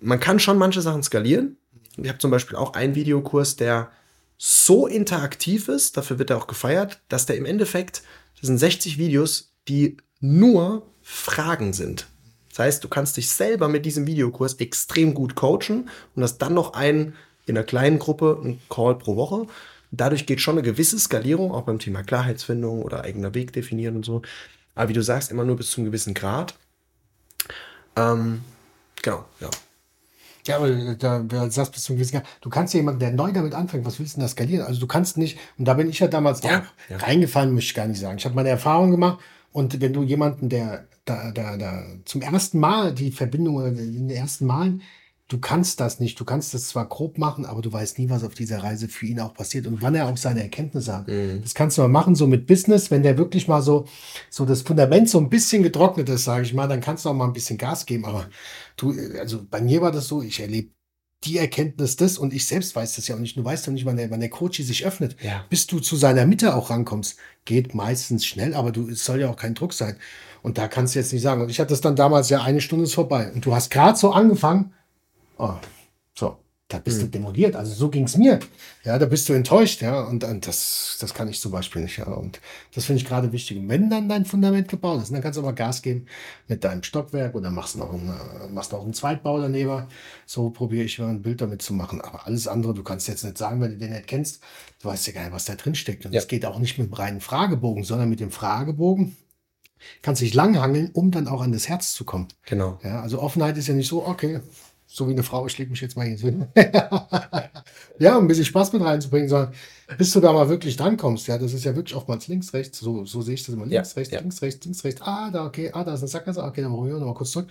Man kann schon manche Sachen skalieren. Ich habe zum Beispiel auch einen Videokurs, der so interaktiv ist, dafür wird er auch gefeiert, dass der im Endeffekt, das sind 60 Videos, die nur Fragen sind. Das heißt, du kannst dich selber mit diesem Videokurs extrem gut coachen und hast dann noch einen in einer kleinen Gruppe, einen Call pro Woche Dadurch geht schon eine gewisse Skalierung, auch beim Thema Klarheitsfindung oder eigener Weg definieren und so. Aber wie du sagst, immer nur bis zu einem gewissen Grad. Ähm, genau, ja. Ja, aber da, da sagst bis zum gewissen Grad, du kannst ja jemanden, der neu damit anfängt, was willst du denn da skalieren? Also du kannst nicht, und da bin ich ja damals ja, auch ja. reingefallen, möchte ich gar nicht sagen. Ich habe meine Erfahrung gemacht und wenn du jemanden, der da, da, da zum ersten Mal die Verbindung oder in den ersten Malen du kannst das nicht. Du kannst das zwar grob machen, aber du weißt nie, was auf dieser Reise für ihn auch passiert und wann er auch seine Erkenntnisse hat. Mhm. Das kannst du mal machen, so mit Business, wenn der wirklich mal so, so das Fundament so ein bisschen getrocknet ist, sage ich mal, dann kannst du auch mal ein bisschen Gas geben. Aber du, also bei mir war das so, ich erlebe die Erkenntnis das und ich selbst weiß das ja auch nicht. Du weißt ja nicht, wann der, wann der Coach sich öffnet, ja. bis du zu seiner Mitte auch rankommst. Geht meistens schnell, aber du, es soll ja auch kein Druck sein. Und da kannst du jetzt nicht sagen. Und ich hatte das dann damals ja eine Stunde ist vorbei. Und du hast gerade so angefangen, Oh, so. da bist mhm. du demoliert. Also so ging es mir. Ja, da bist du enttäuscht, ja. Und, und das, das kann ich zum Beispiel nicht, ja. Und das finde ich gerade wichtig. Und wenn dann dein Fundament gebaut ist, dann kannst du aber Gas geben mit deinem Stockwerk oder machst noch einen, machst noch einen Zweitbau daneben. So probiere ich mal ein Bild damit zu machen. Aber alles andere, du kannst jetzt nicht sagen, wenn du den nicht kennst, du weißt ja gar nicht, was da drin steckt. Und ja. das geht auch nicht mit dem reinen Fragebogen, sondern mit dem Fragebogen kannst dich langhangeln, um dann auch an das Herz zu kommen. Genau. Ja, also Offenheit ist ja nicht so, okay, so wie eine Frau, ich lege mich jetzt mal hier hin. [LAUGHS] ja, um ein bisschen Spaß mit reinzubringen, sondern bis du da mal wirklich drankommst. Ja, das ist ja wirklich oftmals links, rechts. So, so sehe ich das immer. Links, ja, rechts, ja. links, rechts, links, rechts. Ah, da, okay, ah, da ist eine Sackgasse. Okay, dann machen wir nochmal kurz zurück.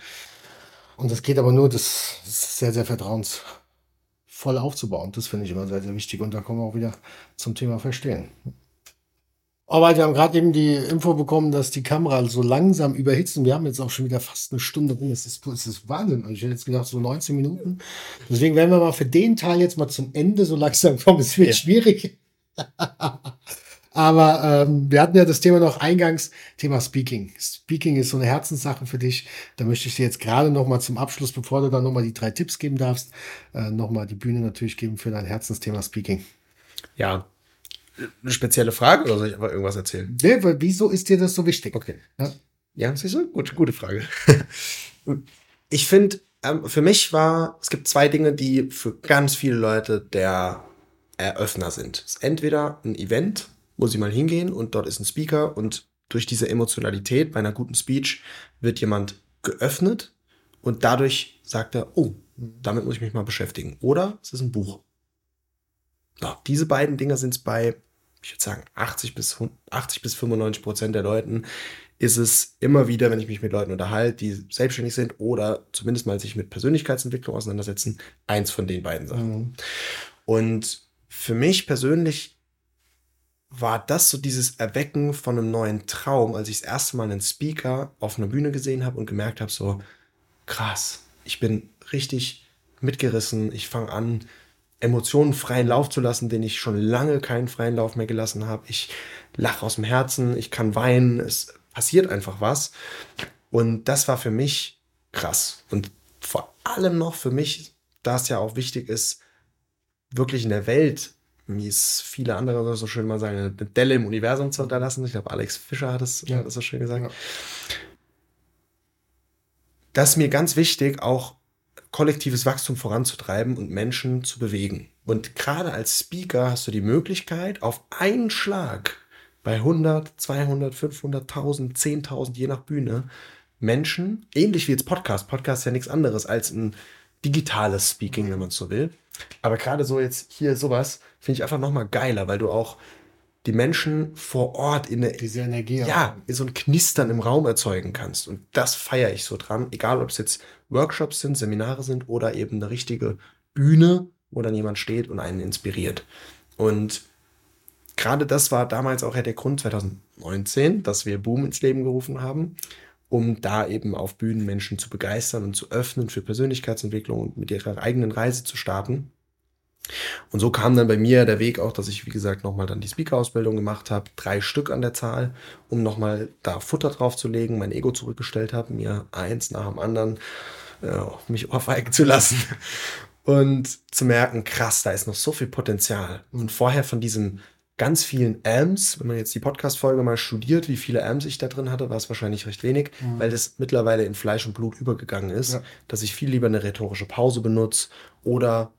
Und das geht aber nur, das, das ist sehr, sehr vertrauensvoll aufzubauen. Das finde ich immer sehr, sehr wichtig. Und da kommen wir auch wieder zum Thema Verstehen. Aber wir haben gerade eben die Info bekommen, dass die Kamera so langsam überhitzt und wir haben jetzt auch schon wieder fast eine Stunde rum. Das ist, das ist Wahnsinn. Ich hätte jetzt gedacht, so 19 Minuten. Deswegen werden wir mal für den Teil jetzt mal zum Ende so langsam kommen. Es wird ja. schwierig. [LAUGHS] Aber ähm, wir hatten ja das Thema noch eingangs, Thema Speaking. Speaking ist so eine Herzenssache für dich. Da möchte ich dir jetzt gerade noch mal zum Abschluss, bevor du dann noch mal die drei Tipps geben darfst, äh, noch mal die Bühne natürlich geben für dein Herzensthema Speaking. Ja, eine spezielle Frage oder soll ich einfach irgendwas erzählen? Nee, wieso ist dir das so wichtig? Okay. Ja, ja siehst du? Gut, gute Frage. [LAUGHS] ich finde, ähm, für mich war, es gibt zwei Dinge, die für ganz viele Leute der Eröffner sind. Es ist entweder ein Event, wo sie mal hingehen und dort ist ein Speaker und durch diese Emotionalität bei einer guten Speech wird jemand geöffnet und dadurch sagt er, oh, damit muss ich mich mal beschäftigen. Oder es ist ein Buch. Ja, diese beiden Dinge sind es bei ich würde sagen, 80 bis, 80 bis 95 Prozent der Leuten ist es immer wieder, wenn ich mich mit Leuten unterhalte, die selbstständig sind oder zumindest mal sich mit Persönlichkeitsentwicklung auseinandersetzen, eins von den beiden Sachen. Mhm. Und für mich persönlich war das so dieses Erwecken von einem neuen Traum, als ich das erste Mal einen Speaker auf einer Bühne gesehen habe und gemerkt habe, so krass, ich bin richtig mitgerissen, ich fange an, Emotionen freien Lauf zu lassen, den ich schon lange keinen freien Lauf mehr gelassen habe. Ich lache aus dem Herzen, ich kann weinen, es passiert einfach was. Und das war für mich krass. Und vor allem noch für mich, da es ja auch wichtig ist, wirklich in der Welt, wie es viele andere so schön mal sagen, eine Delle im Universum zu unterlassen. Ich glaube, Alex Fischer hat es ja. so schön gesagt. Ja. Das ist mir ganz wichtig, auch kollektives Wachstum voranzutreiben und Menschen zu bewegen. Und gerade als Speaker hast du die Möglichkeit, auf einen Schlag bei 100, 200, 500, 1000, 10.000, je nach Bühne, Menschen, ähnlich wie jetzt Podcast, Podcast ist ja nichts anderes als ein digitales Speaking, wenn man so will. Aber gerade so jetzt hier sowas, finde ich einfach nochmal geiler, weil du auch die Menschen vor Ort in eine, diese Energie ja, in so ein Knistern im Raum erzeugen kannst. Und das feiere ich so dran, egal ob es jetzt Workshops sind, Seminare sind oder eben eine richtige Bühne, wo dann jemand steht und einen inspiriert. Und gerade das war damals auch der Grund 2019, dass wir Boom ins Leben gerufen haben, um da eben auf Bühnen Menschen zu begeistern und zu öffnen für Persönlichkeitsentwicklung und mit ihrer eigenen Reise zu starten. Und so kam dann bei mir der Weg auch, dass ich, wie gesagt, nochmal dann die Speaker-Ausbildung gemacht habe, drei Stück an der Zahl, um nochmal da Futter drauf zu legen, mein Ego zurückgestellt habe, mir eins nach dem anderen äh, mich ohrfeigen zu lassen und zu merken, krass, da ist noch so viel Potenzial. Und vorher von diesen ganz vielen Amps, wenn man jetzt die Podcast-Folge mal studiert, wie viele Amps ich da drin hatte, war es wahrscheinlich recht wenig, mhm. weil das mittlerweile in Fleisch und Blut übergegangen ist, ja. dass ich viel lieber eine rhetorische Pause benutze oder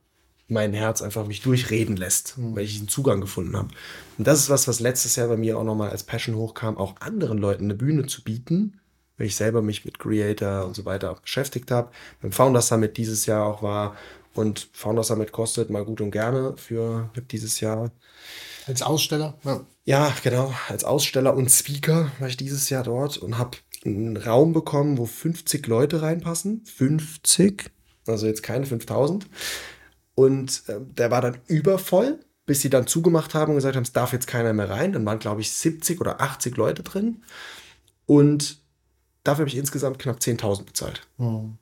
mein Herz einfach mich durchreden lässt, mhm. weil ich einen Zugang gefunden habe. Und das ist was, was letztes Jahr bei mir auch nochmal als Passion hochkam, auch anderen Leuten eine Bühne zu bieten, weil ich selber mich mit Creator und so weiter auch beschäftigt habe. Beim Founder Summit dieses Jahr auch war und Founder Summit kostet mal gut und gerne für dieses Jahr. Als Aussteller? Ja. ja, genau. Als Aussteller und Speaker war ich dieses Jahr dort und habe einen Raum bekommen, wo 50 Leute reinpassen. 50, also jetzt keine 5000. Und äh, der war dann übervoll, bis sie dann zugemacht haben und gesagt haben, es darf jetzt keiner mehr rein. Dann waren, glaube ich, 70 oder 80 Leute drin. Und dafür habe ich insgesamt knapp 10.000 bezahlt. Mhm.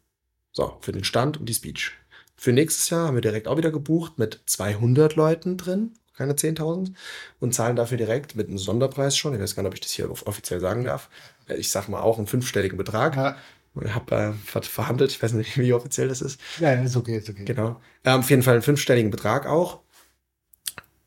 So, für den Stand und die Speech. Für nächstes Jahr haben wir direkt auch wieder gebucht mit 200 Leuten drin, keine 10.000, und zahlen dafür direkt mit einem Sonderpreis schon. Ich weiß gar nicht, ob ich das hier offiziell sagen darf. Ich sage mal auch einen fünfstelligen Betrag. Ja Ich habe äh, verhandelt, ich weiß nicht, wie offiziell das ist. Ja, ist okay, ist okay. Genau. Ähm, auf jeden Fall einen fünfstelligen Betrag auch.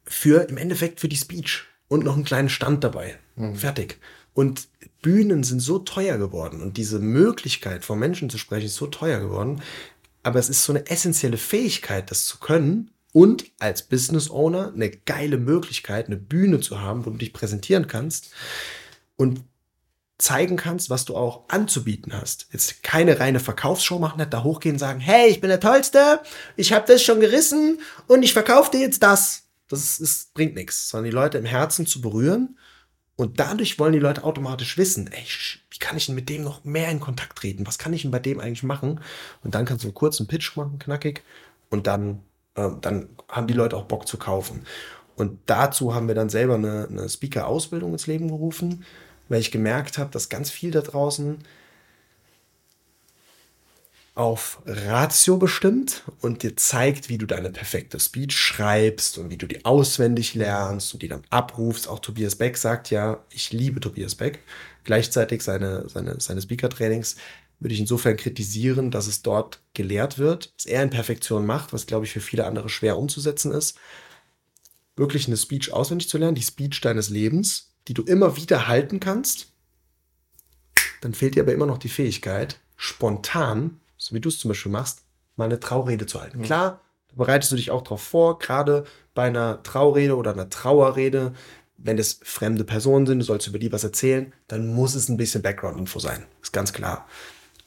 Für im Endeffekt für die Speech und noch einen kleinen Stand dabei. Mhm. Fertig. Und Bühnen sind so teuer geworden und diese Möglichkeit, vor Menschen zu sprechen, ist so teuer geworden. Aber es ist so eine essentielle Fähigkeit, das zu können und als Business Owner eine geile Möglichkeit, eine Bühne zu haben, wo du dich präsentieren kannst und zeigen kannst, was du auch anzubieten hast. Jetzt keine reine Verkaufsshow machen, nicht da hochgehen und sagen, hey, ich bin der Tollste, ich habe das schon gerissen und ich verkaufe dir jetzt das. Das ist, bringt nichts, sondern die Leute im Herzen zu berühren und dadurch wollen die Leute automatisch wissen, ey, wie kann ich denn mit dem noch mehr in Kontakt treten? Was kann ich denn bei dem eigentlich machen? Und dann kannst du einen kurzen Pitch machen, knackig, und dann äh, dann haben die Leute auch Bock zu kaufen. Und dazu haben wir dann selber eine, eine Speaker-Ausbildung ins Leben gerufen, weil ich gemerkt habe, dass ganz viel da draußen auf Ratio bestimmt und dir zeigt, wie du deine perfekte Speech schreibst und wie du die auswendig lernst und die dann abrufst. Auch Tobias Beck sagt ja, ich liebe Tobias Beck. Gleichzeitig seine, seine, seine Speaker-Trainings würde ich insofern kritisieren, dass es dort gelehrt wird, was er in Perfektion macht, was glaube ich für viele andere schwer umzusetzen ist, wirklich eine Speech auswendig zu lernen, die Speech deines Lebens, die du immer wieder halten kannst. Dann fehlt dir aber immer noch die Fähigkeit, spontan, so wie du es zum Beispiel machst, mal eine Traurede zu halten. Mhm. Klar, da bereitest du dich auch darauf vor, gerade bei einer Traurede oder einer Trauerrede, wenn es fremde Personen sind, du sollst über die was erzählen, dann muss es ein bisschen Background-Info sein. Ist ganz klar.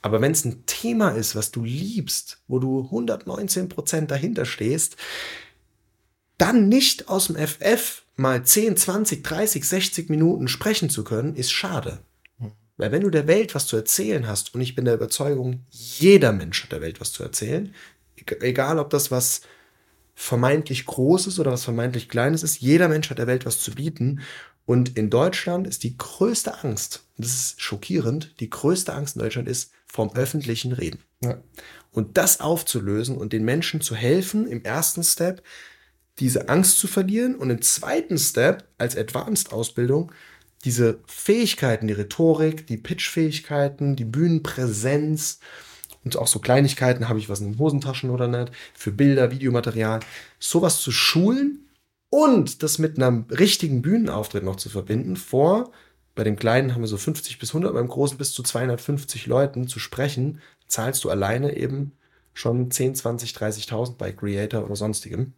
Aber wenn es ein Thema ist, was du liebst, wo du 119 Prozent dahinter stehst, dann nicht aus dem FF mal 10, 20, 30, 60 Minuten sprechen zu können, ist schade. Weil wenn du der Welt was zu erzählen hast, und ich bin der Überzeugung, jeder Mensch hat der Welt was zu erzählen, egal ob das was vermeintlich Großes oder was vermeintlich Kleines ist, jeder Mensch hat der Welt was zu bieten. Und in Deutschland ist die größte Angst, das ist schockierend, die größte Angst in Deutschland ist, vom öffentlichen Reden. Ja. Und das aufzulösen und den Menschen zu helfen, im ersten Step diese Angst zu verlieren und im zweiten Step als Advanced-Ausbildung diese Fähigkeiten, die Rhetorik, die Pitch-Fähigkeiten, die Bühnenpräsenz und auch so Kleinigkeiten, habe ich was in den Hosentaschen oder nicht, für Bilder, Videomaterial, sowas zu schulen und das mit einem richtigen Bühnenauftritt noch zu verbinden vor bei dem Kleinen haben wir so 50 bis 100, beim Großen bis zu 250 Leuten zu sprechen, zahlst du alleine eben schon 10, 20, 30.000 bei Creator oder sonstigem.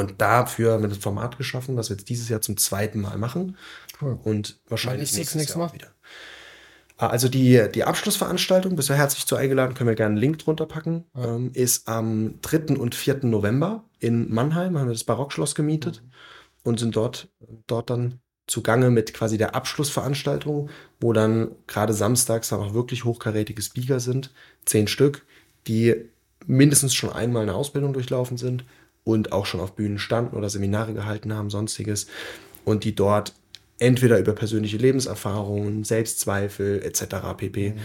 Und dafür haben wir das Format geschaffen, was wir jetzt dieses Jahr zum zweiten Mal machen. Cool. Und wahrscheinlich nächstes Jahr auch wieder. Ah, also die, die Abschlussveranstaltung, bist du herzlich zu eingeladen, können wir gerne einen Link drunter packen, ja. ähm, ist am 3. und 4. November in Mannheim, haben wir das Barockschloss gemietet mhm. und sind dort, dort dann zugange mit quasi der Abschlussveranstaltung, wo dann gerade samstags dann auch wirklich hochkarätige Speaker sind, zehn Stück, die mindestens schon einmal eine Ausbildung durchlaufen sind und auch schon auf Bühnen standen oder Seminare gehalten haben, sonstiges und die dort entweder über persönliche Lebenserfahrungen, Selbstzweifel etc. pp. Mhm.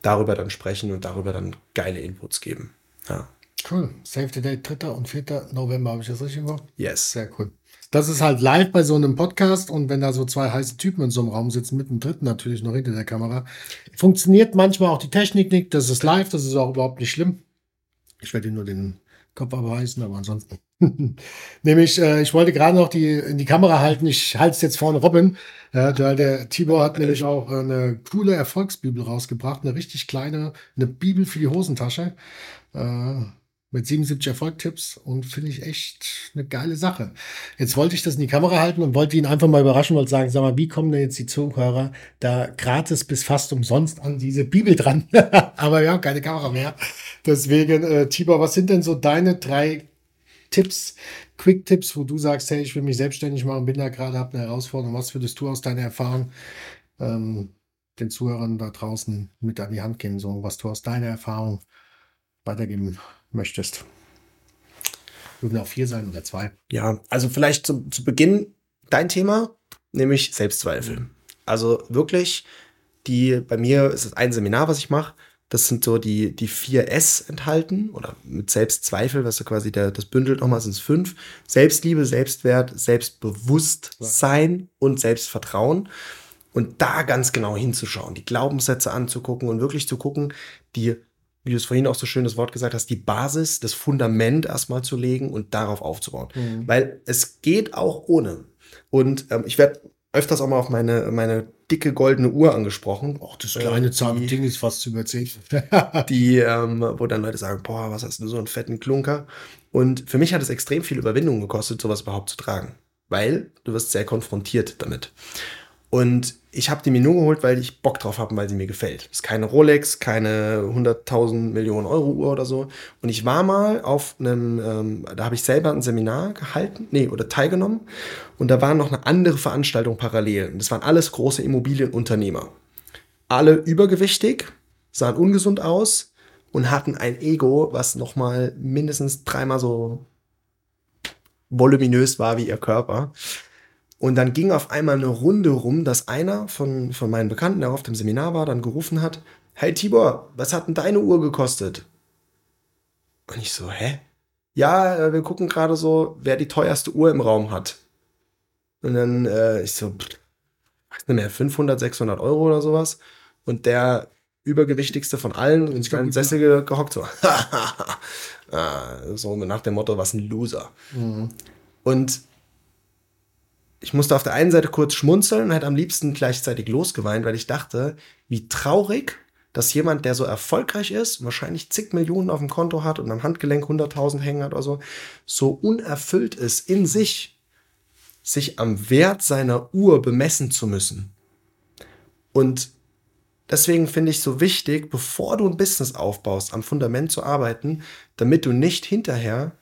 darüber dann sprechen und darüber dann geile Inputs geben. Ja. Cool. Save the Date 3. und 4. November, habe ich das richtig gemacht? Yes. Sehr cool. Das ist halt live bei so einem Podcast und wenn da so zwei heiße Typen in so einem Raum sitzen, mit dem dritten natürlich noch hinter der Kamera, funktioniert manchmal auch die Technik nicht. Das ist live, das ist auch überhaupt nicht schlimm. Ich werde ihm nur den Kopf abreißen, aber ansonsten. [LAUGHS] Nämlich, äh, ich wollte gerade noch die in die Kamera halten. Ich halte es jetzt vorne Robin. Ja, der, der Tibor hat nämlich auch eine coole Erfolgsbibel rausgebracht, eine richtig kleine, eine Bibel für die Hosentasche. Äh, mit 77 Erfolgtipps und finde ich echt eine geile Sache. Jetzt wollte ich das in die Kamera halten und wollte ihn einfach mal überraschen und sagen, sag mal, wie kommen denn jetzt die Zuhörer da gratis bis fast umsonst an diese Bibel dran? [LAUGHS] Aber wir haben keine Kamera mehr. Deswegen, äh, Tibor, was sind denn so deine drei Tipps, Quick-Tipps, wo du sagst, hey, ich will mich selbstständig machen, bin da gerade, habe eine Herausforderung. Was würdest du aus deiner Erfahrung ähm, den Zuhörern da draußen mit an die Hand geben? So, was du aus deiner Erfahrung weitergeben möchtest. Würden auch vier sein oder zwei. Ja, also vielleicht zu, zu Beginn dein Thema, nämlich Selbstzweifel. Also wirklich, die, bei mir ist es ein Seminar, was ich mache. Das sind so die, die vier S enthalten oder mit Selbstzweifel, was so quasi der, das bündelt nochmal, sind es fünf. Selbstliebe, Selbstwert, Selbstbewusstsein und Selbstvertrauen. Und da ganz genau hinzuschauen, die Glaubenssätze anzugucken und wirklich zu gucken, die, wie du es vorhin auch so schön das Wort gesagt hast, die Basis, das Fundament erstmal zu legen und darauf aufzubauen. Mhm. Weil es geht auch ohne. Und ähm, ich werde öfters auch mal auf meine, meine dicke goldene Uhr angesprochen. Ach, das kleine zarte Ding ist fast über 10. [LAUGHS] die, ähm, wo dann Leute sagen, boah, was hast du so einen fetten Klunker? Und für mich hat es extrem viel Überwindung gekostet, sowas überhaupt zu tragen. Weil du wirst sehr konfrontiert damit. Und ich habe die mir nur geholt, weil ich Bock drauf habe, weil sie mir gefällt. Ist keine Rolex, keine 100.000 Millionen Euro Uhr oder so. Und ich war mal auf einem, ähm, da habe ich selber ein Seminar gehalten, nee, oder teilgenommen. Und da war noch eine andere Veranstaltung parallel. Das waren alles große Immobilienunternehmer. Alle übergewichtig, sahen ungesund aus und hatten ein Ego, was nochmal mindestens dreimal so voluminös war wie ihr Körper. Und dann ging auf einmal eine Runde rum, dass einer von, von meinen Bekannten, der auf dem Seminar war, dann gerufen hat, hey Tibor, was hat denn deine Uhr gekostet? Und ich so, hä? Ja, äh, wir gucken gerade so, wer die teuerste Uhr im Raum hat. Und dann, äh, ich so, weiß nicht mehr, 500, 600 Euro oder sowas. Und der übergewichtigste von allen in seinem Sessel gehockt, so, [LAUGHS] ah, so nach dem Motto, was ein Loser. Mhm. Und ich musste auf der einen Seite kurz schmunzeln und hätte am liebsten gleichzeitig losgeweint, weil ich dachte, wie traurig, dass jemand, der so erfolgreich ist, wahrscheinlich zig Millionen auf dem Konto hat und am Handgelenk 100.000 hängen hat oder so, so unerfüllt ist in sich, sich am Wert seiner Uhr bemessen zu müssen. Und deswegen finde ich so wichtig, bevor du ein Business aufbaust, am Fundament zu arbeiten, damit du nicht hinterher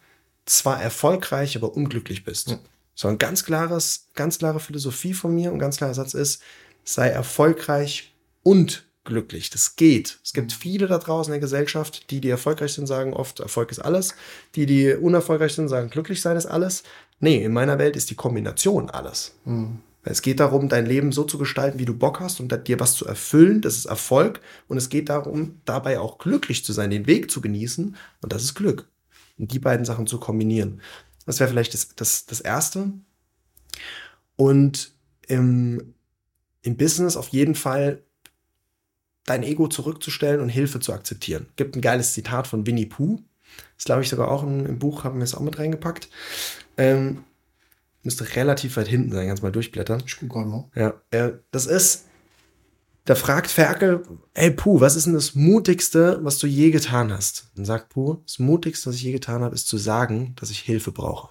zwar erfolgreich, aber unglücklich bist. Ja. So ein ganz klares, ganz klare Philosophie von mir und ganz klarer Satz ist, sei erfolgreich und glücklich. Das geht. Es gibt viele da draußen in der Gesellschaft, die, die erfolgreich sind, sagen oft, Erfolg ist alles. Die, die unerfolgreich sind, sagen, glücklich sein ist alles. Nee, in meiner Welt ist die Kombination alles. Mhm. Es geht darum, dein Leben so zu gestalten, wie du Bock hast und dir was zu erfüllen. Das ist Erfolg. Und es geht darum, dabei auch glücklich zu sein, den Weg zu genießen. Und das ist Glück. Und die beiden Sachen zu kombinieren. Das wäre vielleicht das, das, das Erste. Und im, im Business auf jeden Fall dein Ego zurückzustellen und Hilfe zu akzeptieren. Gibt ein geiles Zitat von Winnie Pooh. Das glaube ich sogar auch im, im, Buch, haben wir es auch mit reingepackt. Ähm, müsste relativ weit hinten sein, ganz mal durchblättern. Ich gucke mal. Ja, äh, das ist, da fragt Ferkel, ey Puh, was ist denn das Mutigste, was du je getan hast? Dann sagt Puh, das Mutigste, was ich je getan habe, ist zu sagen, dass ich Hilfe brauche.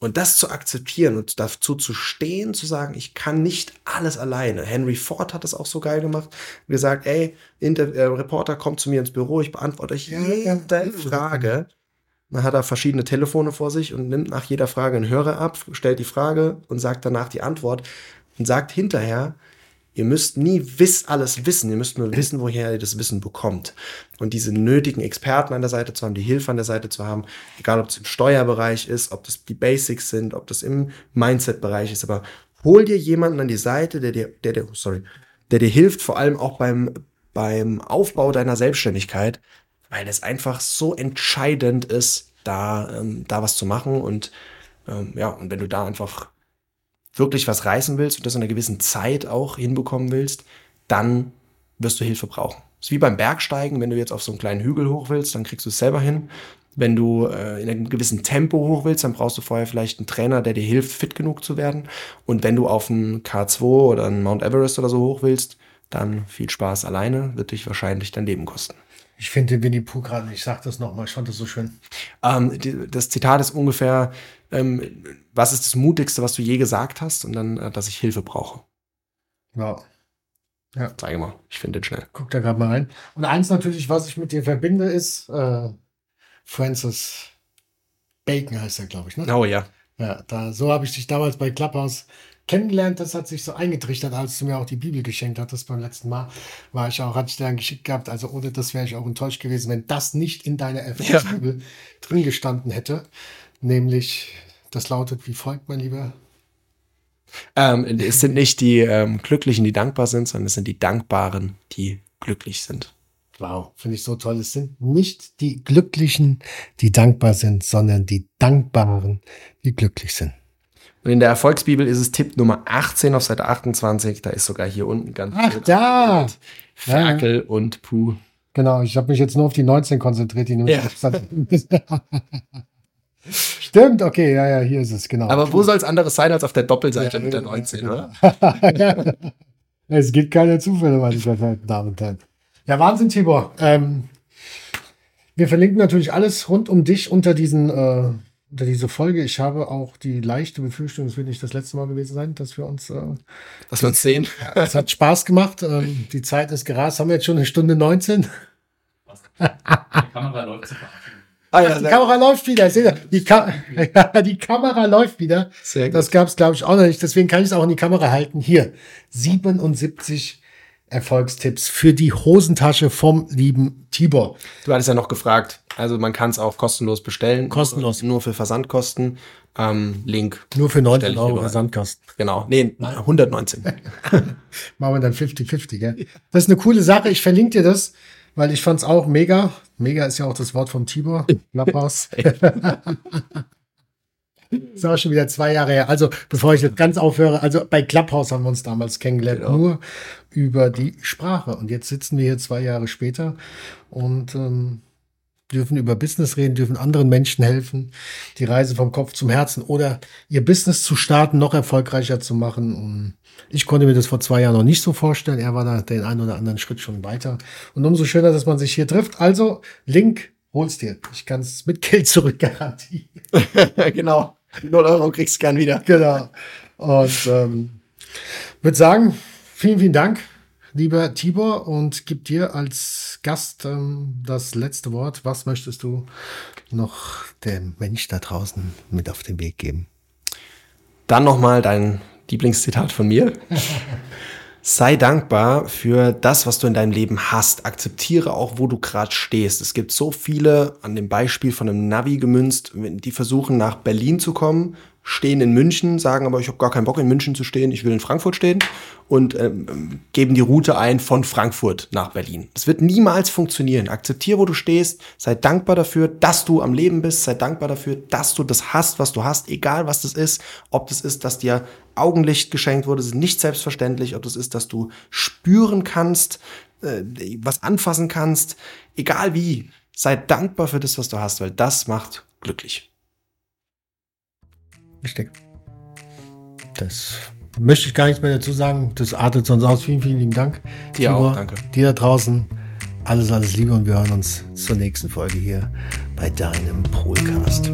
Und das zu akzeptieren und dazu zu stehen, zu sagen, ich kann nicht alles alleine. Henry Ford hat das auch so geil gemacht. Gesagt, ey, Inter äh, Reporter kommt zu mir ins Büro, ich beantworte euch jede Frage. Dann hat er verschiedene Telefone vor sich und nimmt nach jeder Frage einen Hörer ab, stellt die Frage und sagt danach die Antwort und sagt hinterher, Ihr müsst nie wiss alles wissen. Ihr müsst nur wissen, woher ihr das Wissen bekommt. Und diese nötigen Experten an der Seite zu haben, die Hilfe an der Seite zu haben, egal ob es im Steuerbereich ist, ob das die Basics sind, ob das im Mindset-Bereich ist, aber hol dir jemanden an die Seite, der dir, der, der, sorry, der dir hilft, vor allem auch beim, beim Aufbau deiner Selbstständigkeit, weil es einfach so entscheidend ist, da, ähm, da was zu machen und ähm, ja, und wenn du da einfach wirklich was reißen willst und das in einer gewissen Zeit auch hinbekommen willst, dann wirst du Hilfe brauchen. Das ist wie beim Bergsteigen, wenn du jetzt auf so einen kleinen Hügel hoch willst, dann kriegst du es selber hin. Wenn du äh, in einem gewissen Tempo hoch willst, dann brauchst du vorher vielleicht einen Trainer, der dir hilft, fit genug zu werden. Und wenn du auf einen K2 oder einen Mount Everest oder so hoch willst, dann viel Spaß alleine, wird dich wahrscheinlich dein Leben kosten. Ich finde Winnie Pooh gerade, ich sage das nochmal, ich fand das so schön. Ähm, die, das Zitat ist ungefähr, ähm, was ist das Mutigste, was du je gesagt hast? Und dann, äh, dass ich Hilfe brauche. Ja. ja. Zeige mal, ich finde den schnell. Guck da gerade mal rein. Und eins natürlich, was ich mit dir verbinde, ist äh, Francis Bacon heißt er, glaube ich. Ne? Oh ja. Ja, da, so habe ich dich damals bei Clubhouse kennengelernt, das hat sich so eingetrichtert, als du mir auch die Bibel geschenkt hattest beim letzten Mal, war ich auch, hatte ich dir dann geschickt gehabt, also ohne das wäre ich auch enttäuscht gewesen, wenn das nicht in deiner Erfolgsbibel ja. drin gestanden hätte. Nämlich, das lautet wie folgt, mein Lieber. Ähm, es sind nicht die ähm, Glücklichen, die dankbar sind, sondern es sind die Dankbaren, die glücklich sind. Wow, finde ich so toll. Es sind nicht die Glücklichen, die dankbar sind, sondern die Dankbaren, die glücklich sind. Und in der Erfolgsbibel ist es Tipp Nummer 18 auf Seite 28. Da ist sogar hier unten ganz Ach, da! Ferkel ja. und Puh. Genau, ich habe mich jetzt nur auf die 19 konzentriert, die ja. [LAUGHS] Stimmt, okay, ja, ja, hier ist es, genau. Aber wo soll es anderes sein als auf der Doppelseite ja, mit der 19, oder? ja. [LAUGHS] Es gibt keine Zufälle, meine sehr verehrten Damen und Herren. Ja, Wahnsinn, Tibor. Ähm, wir verlinken natürlich alles rund um dich unter diesen äh, unter diese Folge. Ich habe auch die leichte Befürchtung, es wird nicht das letzte Mal gewesen sein, dass wir uns, äh, dass wir uns sehen. [LAUGHS] Ja, es hat Spaß gemacht. Ähm, die Zeit ist gerast. Haben wir jetzt schon eine Stunde 19? Die Kamera läuft super. Ah, ja, die Kamera läuft wieder. Die, Ka ja, [LAUGHS] die Kamera läuft wieder. Sehr gut. Das gab es, glaube ich, auch noch nicht. Deswegen kann ich es auch in die Kamera halten. Hier, 77 Erfolgstipps für die Hosentasche vom lieben Tibor. Du hattest ja noch gefragt. Also man kann es auch kostenlos bestellen. Kostenlos. Nur für Versandkosten. Ähm, Link. Nur für 19 Euro Versandkosten. Genau. Nee, 119. [LAUGHS] Machen wir dann 50-50, gell? Das ist eine coole Sache. Ich verlinke dir das, weil ich fand es auch mega. Mega ist ja auch das Wort vom Tibor. Klapphaus. [LAUGHS] [LAUGHS] ist auch schon wieder zwei Jahre her. Also, bevor ich jetzt ganz aufhöre, also bei Clubhouse haben wir uns damals kennengelernt, genau. nur über die Sprache. Und jetzt sitzen wir hier zwei Jahre später und ähm, dürfen über Business reden, dürfen anderen Menschen helfen, die Reise vom Kopf zum Herzen oder ihr Business zu starten, noch erfolgreicher zu machen. Und ich konnte mir das vor zwei Jahren noch nicht so vorstellen. Er war da den einen oder anderen Schritt schon weiter. Und umso schöner, dass man sich hier trifft. Also, Link, hol's dir. Ich kann es mit Geld zurück garantieren. [LAUGHS] genau. 0 Euro kriegst du gern wieder. Genau. Und ähm, würde sagen, vielen, vielen Dank, lieber Tibor, und gib dir als Gast ähm, das letzte Wort. Was möchtest du noch dem Mensch da draußen mit auf den Weg geben? Dann nochmal dein Lieblingszitat von mir. [LAUGHS] Sei dankbar für das, was du in deinem Leben hast. Akzeptiere auch, wo du gerade stehst. Es gibt so viele, an dem Beispiel von einem Navi gemünzt, die versuchen nach Berlin zu kommen, stehen in München, sagen aber, ich habe gar keinen Bock in München zu stehen, ich will in Frankfurt stehen und ähm, geben die Route ein von Frankfurt nach Berlin. Das wird niemals funktionieren. Akzeptiere, wo du stehst, sei dankbar dafür, dass du am Leben bist, sei dankbar dafür, dass du das hast, was du hast, egal was das ist, ob das ist, dass dir Augenlicht geschenkt wurde, ist nicht selbstverständlich, ob das ist, dass du spüren kannst, äh, was anfassen kannst, egal wie, sei dankbar für das, was du hast, weil das macht glücklich. Richtig. Das möchte ich gar nichts mehr dazu sagen. Das artet sonst aus. Vielen, vielen lieben Dank. Dir Tibor, auch, danke. Dir da draußen. Alles, alles Liebe und wir hören uns zur nächsten Folge hier bei deinem Polcast.